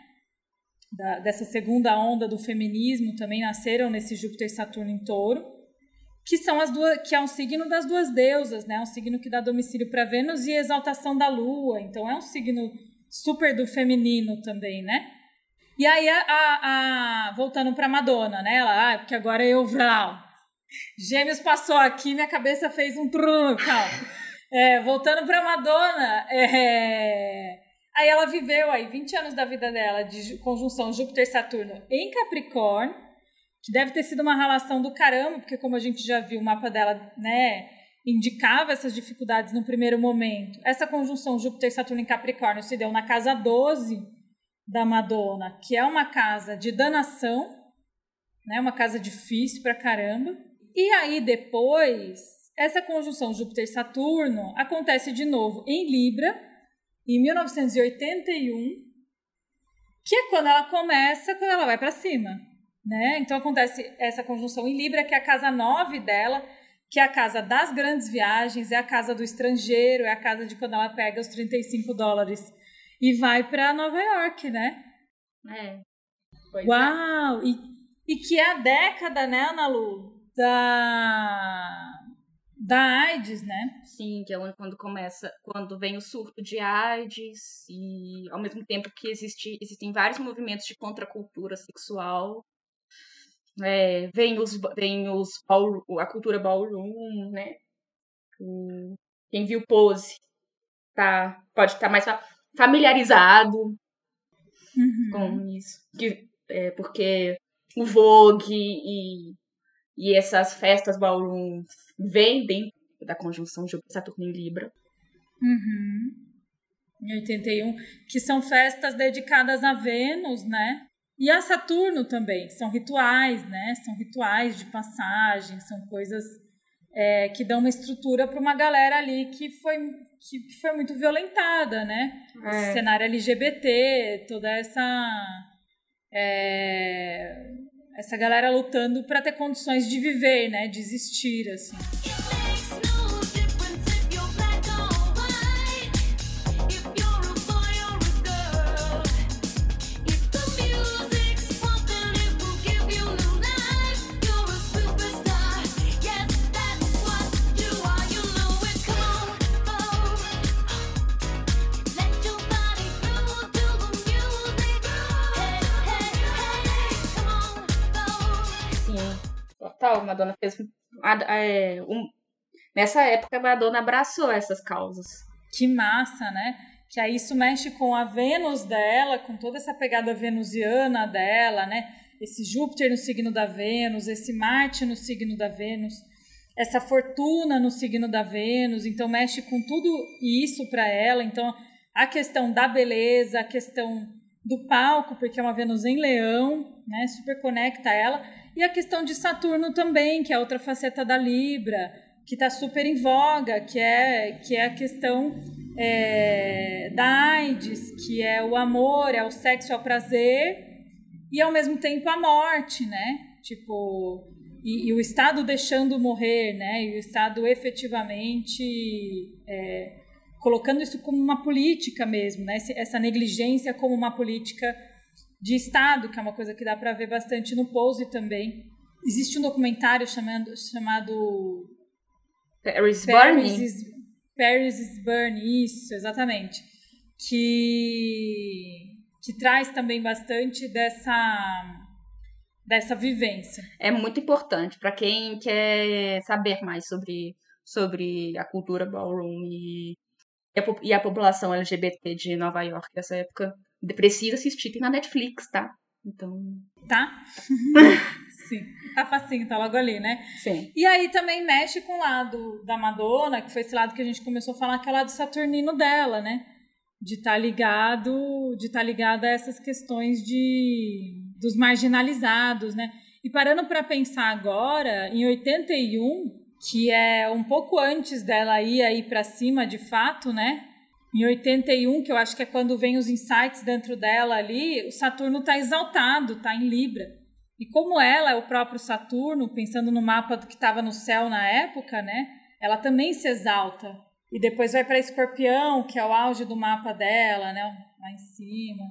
Da, dessa segunda onda do feminismo também nasceram nesse Júpiter-Saturno em Touro que são as duas, que é um signo das duas deusas, né? Um signo que dá domicílio para Vênus e exaltação da Lua. Então é um signo super do feminino também, né? E aí a, a, a voltando para Madonna, né? Ela, ah, porque agora eu vral. Gêmeos passou aqui, minha cabeça fez um calma. É, voltando para Madonna, é, aí ela viveu aí 20 anos da vida dela de conjunção Júpiter-Saturno em Capricórnio que deve ter sido uma relação do caramba, porque como a gente já viu, o mapa dela, né, indicava essas dificuldades no primeiro momento. Essa conjunção Júpiter-Saturno em Capricórnio se deu na casa 12 da Madonna, que é uma casa de danação, né, uma casa difícil pra caramba. E aí depois, essa conjunção Júpiter-Saturno acontece de novo em Libra, em 1981, que é quando ela começa, quando ela vai para cima. Né? Então acontece essa conjunção em Libra, que é a casa 9 dela, que é a casa das grandes viagens, é a casa do estrangeiro, é a casa de quando ela pega os 35 dólares e vai para Nova York, né? É. Pois é. Uau! É. E, e que é a década, né, Ana Lu? Da da AIDS, né? Sim, que é quando começa, quando vem o surto de AIDS e ao mesmo tempo que existe, existem vários movimentos de contracultura sexual é, vem os, vem os a cultura ballroom, né? Quem viu Pose tá, pode estar tá mais familiarizado uhum. com isso. Que, é, porque o Vogue e, e essas festas ballroom vêm dentro da conjunção de Saturno em Libra. Uhum. Em 81, que são festas dedicadas a Vênus, né? E a Saturno também, são rituais, né? São rituais de passagem, são coisas é, que dão uma estrutura para uma galera ali que foi, que, que foi muito violentada, né? É. Esse cenário LGBT, toda essa. É, essa galera lutando para ter condições de viver, né? De existir, assim. Total. Madonna fez. É, um, nessa época, Madonna abraçou essas causas. Que massa, né? Que aí isso mexe com a Vênus dela, com toda essa pegada venusiana dela, né? Esse Júpiter no signo da Vênus, esse Marte no signo da Vênus, essa fortuna no signo da Vênus. Então, mexe com tudo isso para ela. Então, a questão da beleza, a questão do palco, porque é uma Vênus em Leão, né? Super conecta ela. E a questão de Saturno também, que é outra faceta da Libra, que está super em voga, que é, que é a questão é, da AIDS, que é o amor, é o sexo, é o prazer, e ao mesmo tempo a morte, né? Tipo, e, e o Estado deixando morrer, né? E o Estado efetivamente é, colocando isso como uma política mesmo, né? Essa negligência como uma política de Estado, que é uma coisa que dá para ver bastante no Pose também. Existe um documentário chamando, chamado Paris, Paris is, Paris is Burning, isso, exatamente. Que, que traz também bastante dessa, dessa vivência. É muito importante para quem quer saber mais sobre, sobre a cultura ballroom e, e a população LGBT de Nova York nessa época precisa assistir, tem na Netflix, tá? Então. Tá? Sim. Tá facinho, tá logo ali, né? Sim. E aí também mexe com o lado da Madonna, que foi esse lado que a gente começou a falar, que é o lado saturnino dela, né? De estar tá ligado, de estar tá ligado a essas questões de dos marginalizados, né? E parando para pensar agora, em 81, que é um pouco antes dela ir aí para cima de fato, né? Em 81, que eu acho que é quando vem os insights dentro dela ali, o Saturno está exaltado, está em Libra. E como ela é o próprio Saturno, pensando no mapa do que estava no céu na época, né? Ela também se exalta. E depois vai para Escorpião, que é o auge do mapa dela, né? Lá em cima.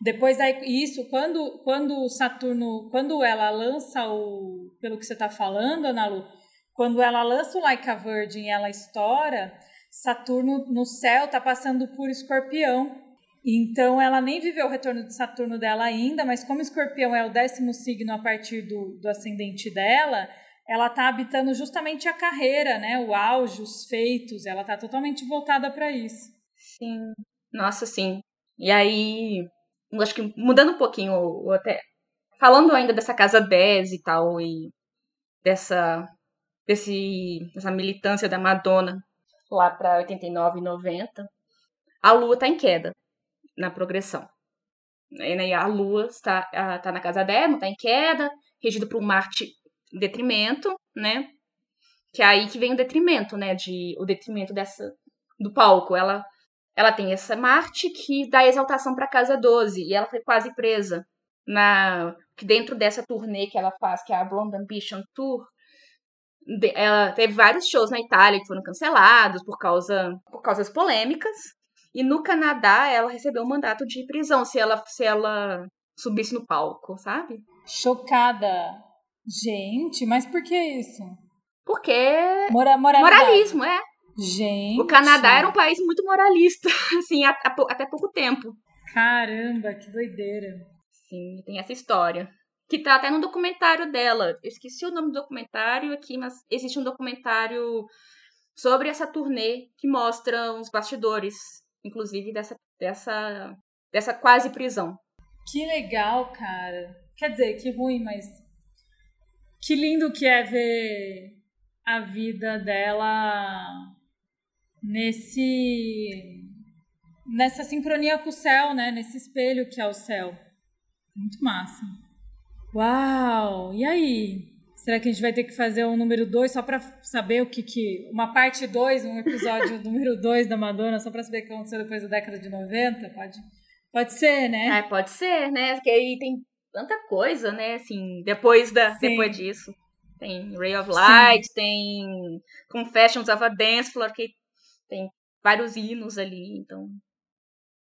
Depois aí, isso, quando quando o Saturno, quando ela lança o, pelo que você está falando, Ana Lu, quando ela lança o Like a Virgin ela estoura, Saturno no céu está passando por Escorpião. Então ela nem viveu o retorno de Saturno dela ainda, mas como Escorpião é o décimo signo a partir do, do ascendente dela, ela está habitando justamente a carreira, né? O auge, os feitos. Ela está totalmente voltada para isso. Sim. Nossa, sim. E aí, acho que mudando um pouquinho, ou até falando ainda dessa casa 10 e tal, e dessa, desse, dessa militância da Madonna lá para 89 e 90, a Lua está em queda na progressão. E a Lua está, está na casa 10, está em queda, regido por Marte em detrimento, né? Que é aí que vem o detrimento, né? De, o detrimento dessa, do palco. Ela, ela tem essa Marte que dá exaltação para a casa 12, e ela foi quase presa na que dentro dessa turnê que ela faz, que é a Blonde Ambition Tour, ela teve vários shows na Itália que foram cancelados por causa por causas polêmicas. E no Canadá ela recebeu um mandato de prisão se ela se ela subisse no palco, sabe? Chocada. Gente, mas por que isso? Porque Mora moralismo, é. Gente. O Canadá era um país muito moralista, assim, até pouco tempo. Caramba, que doideira. Sim, tem essa história que tá até no documentário dela. Eu esqueci o nome do documentário aqui, mas existe um documentário sobre essa turnê que mostra os bastidores, inclusive dessa dessa dessa quase prisão. Que legal, cara. Quer dizer, que ruim, mas que lindo que é ver a vida dela nesse nessa sincronia com o céu, né? Nesse espelho que é o céu. Muito massa. Uau! E aí? Será que a gente vai ter que fazer um número 2 só para saber o que que. Uma parte 2, um episódio número 2 da Madonna, só para saber o que aconteceu depois da década de 90? Pode, pode ser, né? É, pode ser, né? Porque aí tem tanta coisa, né? Assim, depois, da, depois disso. Tem Ray of Light, Sim. tem Confessions of a Dance Floor, que tem vários hinos ali, então.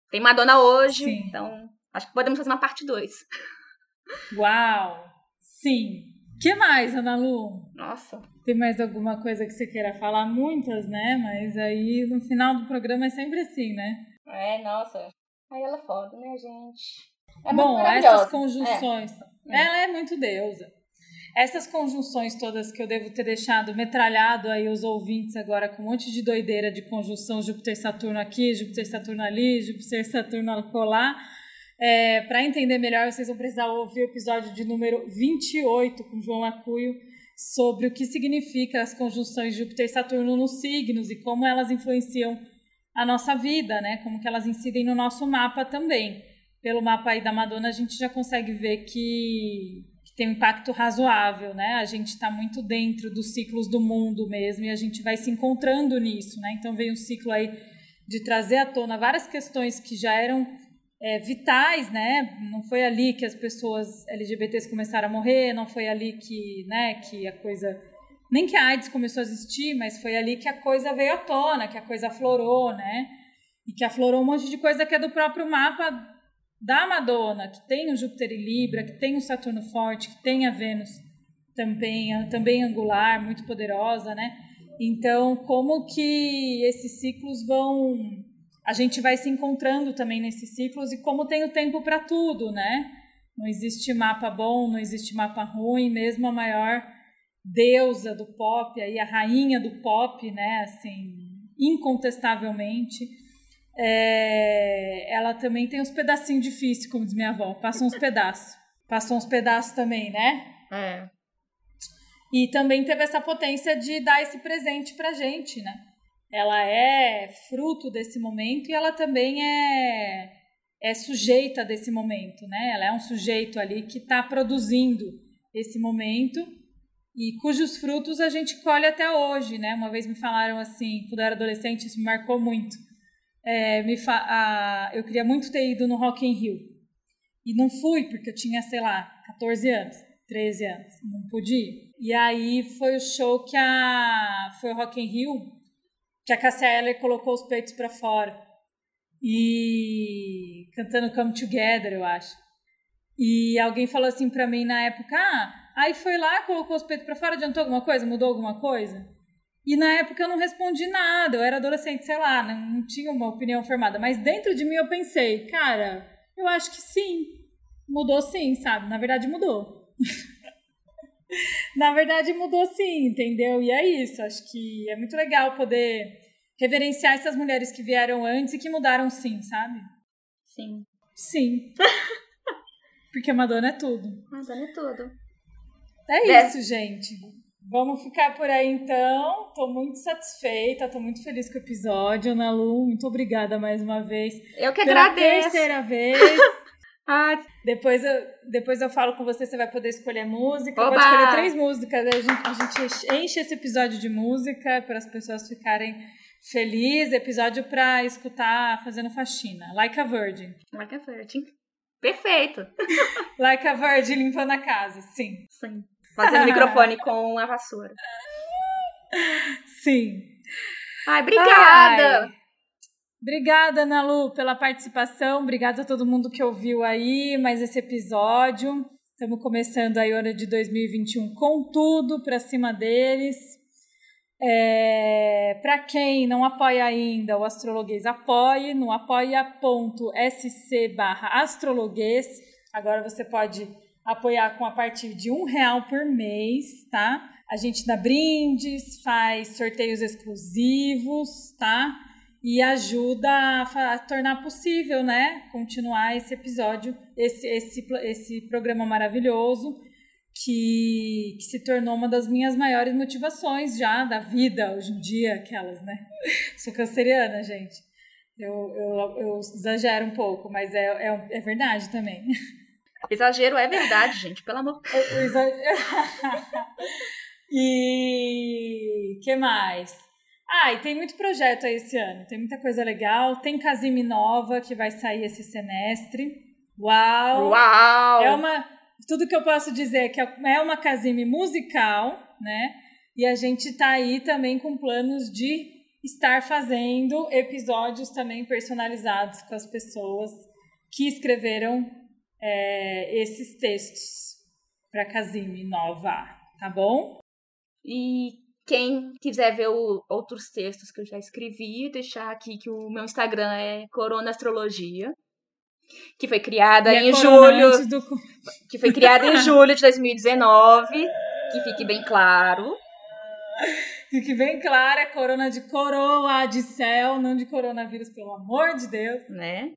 Tem Madonna hoje, Sim. então acho que podemos fazer uma parte 2. Uau! Sim. que mais, Ana Lu? Nossa. Tem mais alguma coisa que você queira falar? Muitas, né? Mas aí no final do programa é sempre assim, né? É, nossa. Aí ela é foda, né, gente? É Bom, essas conjunções. É. Ela é muito deusa. Essas conjunções todas que eu devo ter deixado metralhado aí os ouvintes agora com um monte de doideira de conjunção Júpiter-Saturno aqui, Júpiter-Saturno ali, Júpiter-Saturno acolá. É, Para entender melhor, vocês vão precisar ouvir o episódio de número 28 com João Acuio sobre o que significa as conjunções Júpiter-Saturno nos signos e como elas influenciam a nossa vida, né? Como que elas incidem no nosso mapa também. Pelo mapa aí da Madonna, a gente já consegue ver que tem um impacto razoável, né? A gente está muito dentro dos ciclos do mundo mesmo e a gente vai se encontrando nisso, né? Então veio um ciclo aí de trazer à tona várias questões que já eram é, vitais, né? Não foi ali que as pessoas LGBTs começaram a morrer, não foi ali que, né, que a coisa nem que a AIDS começou a existir, mas foi ali que a coisa veio à tona, que a coisa aflorou, né? E que aflorou um monte de coisa que é do próprio mapa da Madonna, que tem o Júpiter em Libra, que tem o Saturno forte, que tem a Vênus também, também angular, muito poderosa, né? Então, como que esses ciclos vão. A gente vai se encontrando também nesses ciclos e como tem o tempo para tudo, né? Não existe mapa bom, não existe mapa ruim, mesmo a maior deusa do pop, aí a rainha do pop, né? Assim, incontestavelmente é, ela também tem uns pedacinhos difíceis, como diz minha avó. Passa uns pedaços. Passou uns pedaços também, né? É. E também teve essa potência de dar esse presente pra gente, né? Ela é fruto desse momento e ela também é, é sujeita desse momento, né? Ela é um sujeito ali que está produzindo esse momento e cujos frutos a gente colhe até hoje, né? Uma vez me falaram assim, quando eu era adolescente, isso me marcou muito é, me fa a, eu queria muito ter ido no Rock in Rio. E não fui, porque eu tinha, sei lá, 14 anos, 13 anos, não pude ir. E aí foi o show que a. Foi o Rock in Rio, que a Cassia Eller colocou os peitos para fora. E. cantando Come Together, eu acho. E alguém falou assim pra mim na época: ah, aí foi lá, colocou os peitos para fora, adiantou alguma coisa? Mudou alguma coisa? E na época eu não respondi nada, eu era adolescente, sei lá, não, não tinha uma opinião formada. Mas dentro de mim eu pensei, cara, eu acho que sim. Mudou sim, sabe? Na verdade mudou. na verdade mudou sim, entendeu? E é isso, acho que é muito legal poder reverenciar essas mulheres que vieram antes e que mudaram sim, sabe? Sim. Sim. Porque Madonna é tudo. Madonna é tudo. É isso, gente. Vamos ficar por aí então. Estou muito satisfeita, estou muito feliz com o episódio, Ana Lu. Muito obrigada mais uma vez. Eu que Pela agradeço. terceira vez. Ah. depois, eu, depois eu falo com você, você vai poder escolher música. Oba! Pode escolher três músicas. A gente, a gente enche esse episódio de música para as pessoas ficarem felizes. Episódio para escutar fazendo faxina. Like a Virgin. Like a Virgin. Perfeito. like a Virgin limpando a casa, sim. Sim. Fazendo microfone com a vassoura. Sim. Ai, obrigada! Ai. Obrigada, Ana Lu, pela participação. Obrigada a todo mundo que ouviu aí mais esse episódio. Estamos começando aí o ano de 2021 com tudo para cima deles. É, para quem não apoia ainda o Astrologuês, apoie no apoia.sc barra astrologuês. Agora você pode apoiar com a partir de um real por mês, tá? A gente dá brindes, faz sorteios exclusivos, tá? E ajuda a, a tornar possível, né? Continuar esse episódio, esse, esse, esse programa maravilhoso que, que, se tornou uma das minhas maiores motivações já da vida hoje em dia, aquelas, né? Sou canceriana, gente. Eu, eu, eu exagero um pouco, mas é, é, é verdade também. Exagero é verdade, gente, pelo amor. O exagero... e que mais? Ah, e tem muito projeto aí esse ano, tem muita coisa legal. Tem Casime Nova que vai sair esse semestre. Uau! Uau! É uma. Tudo que eu posso dizer é que é uma Casime musical, né? E a gente tá aí também com planos de estar fazendo episódios também personalizados com as pessoas que escreveram é, esses textos para Casime Nova, tá bom? E quem quiser ver o, outros textos que eu já escrevi, deixar aqui que o meu Instagram é Corona Astrologia, que foi criada em julho, do... que foi criada em julho de 2019, que fique bem claro. Fique bem claro, é corona de coroa, de céu, não de coronavírus, pelo amor de Deus. Né?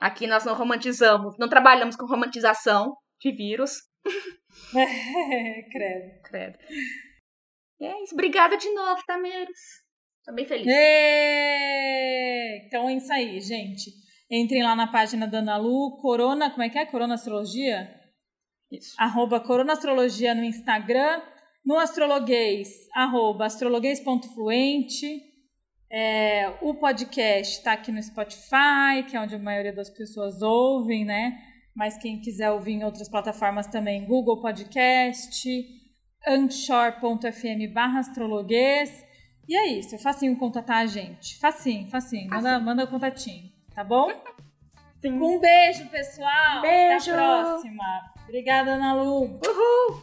Aqui nós não romantizamos, não trabalhamos com romantização de vírus. É, credo. Credo. É isso. Obrigada de novo, Tameiros. Tô bem feliz. É... Então é isso aí, gente. Entrem lá na página da Ana Lu, Corona, como é que é? Corona Astrologia? Isso. Arroba Corona Astrologia no Instagram. No Astrologuês, arroba astrologuês.fluente. É, o podcast está aqui no Spotify, que é onde a maioria das pessoas ouvem, né? Mas quem quiser ouvir em outras plataformas também, Google Podcast, anchor.fm barra astrologuês. E é isso, é facinho contatar a gente. Facinho, facinho. Manda, manda o contatinho, tá bom? Sim. Um beijo, pessoal. Beijo. Até a próxima. Obrigada, Ana Lu. Uhul.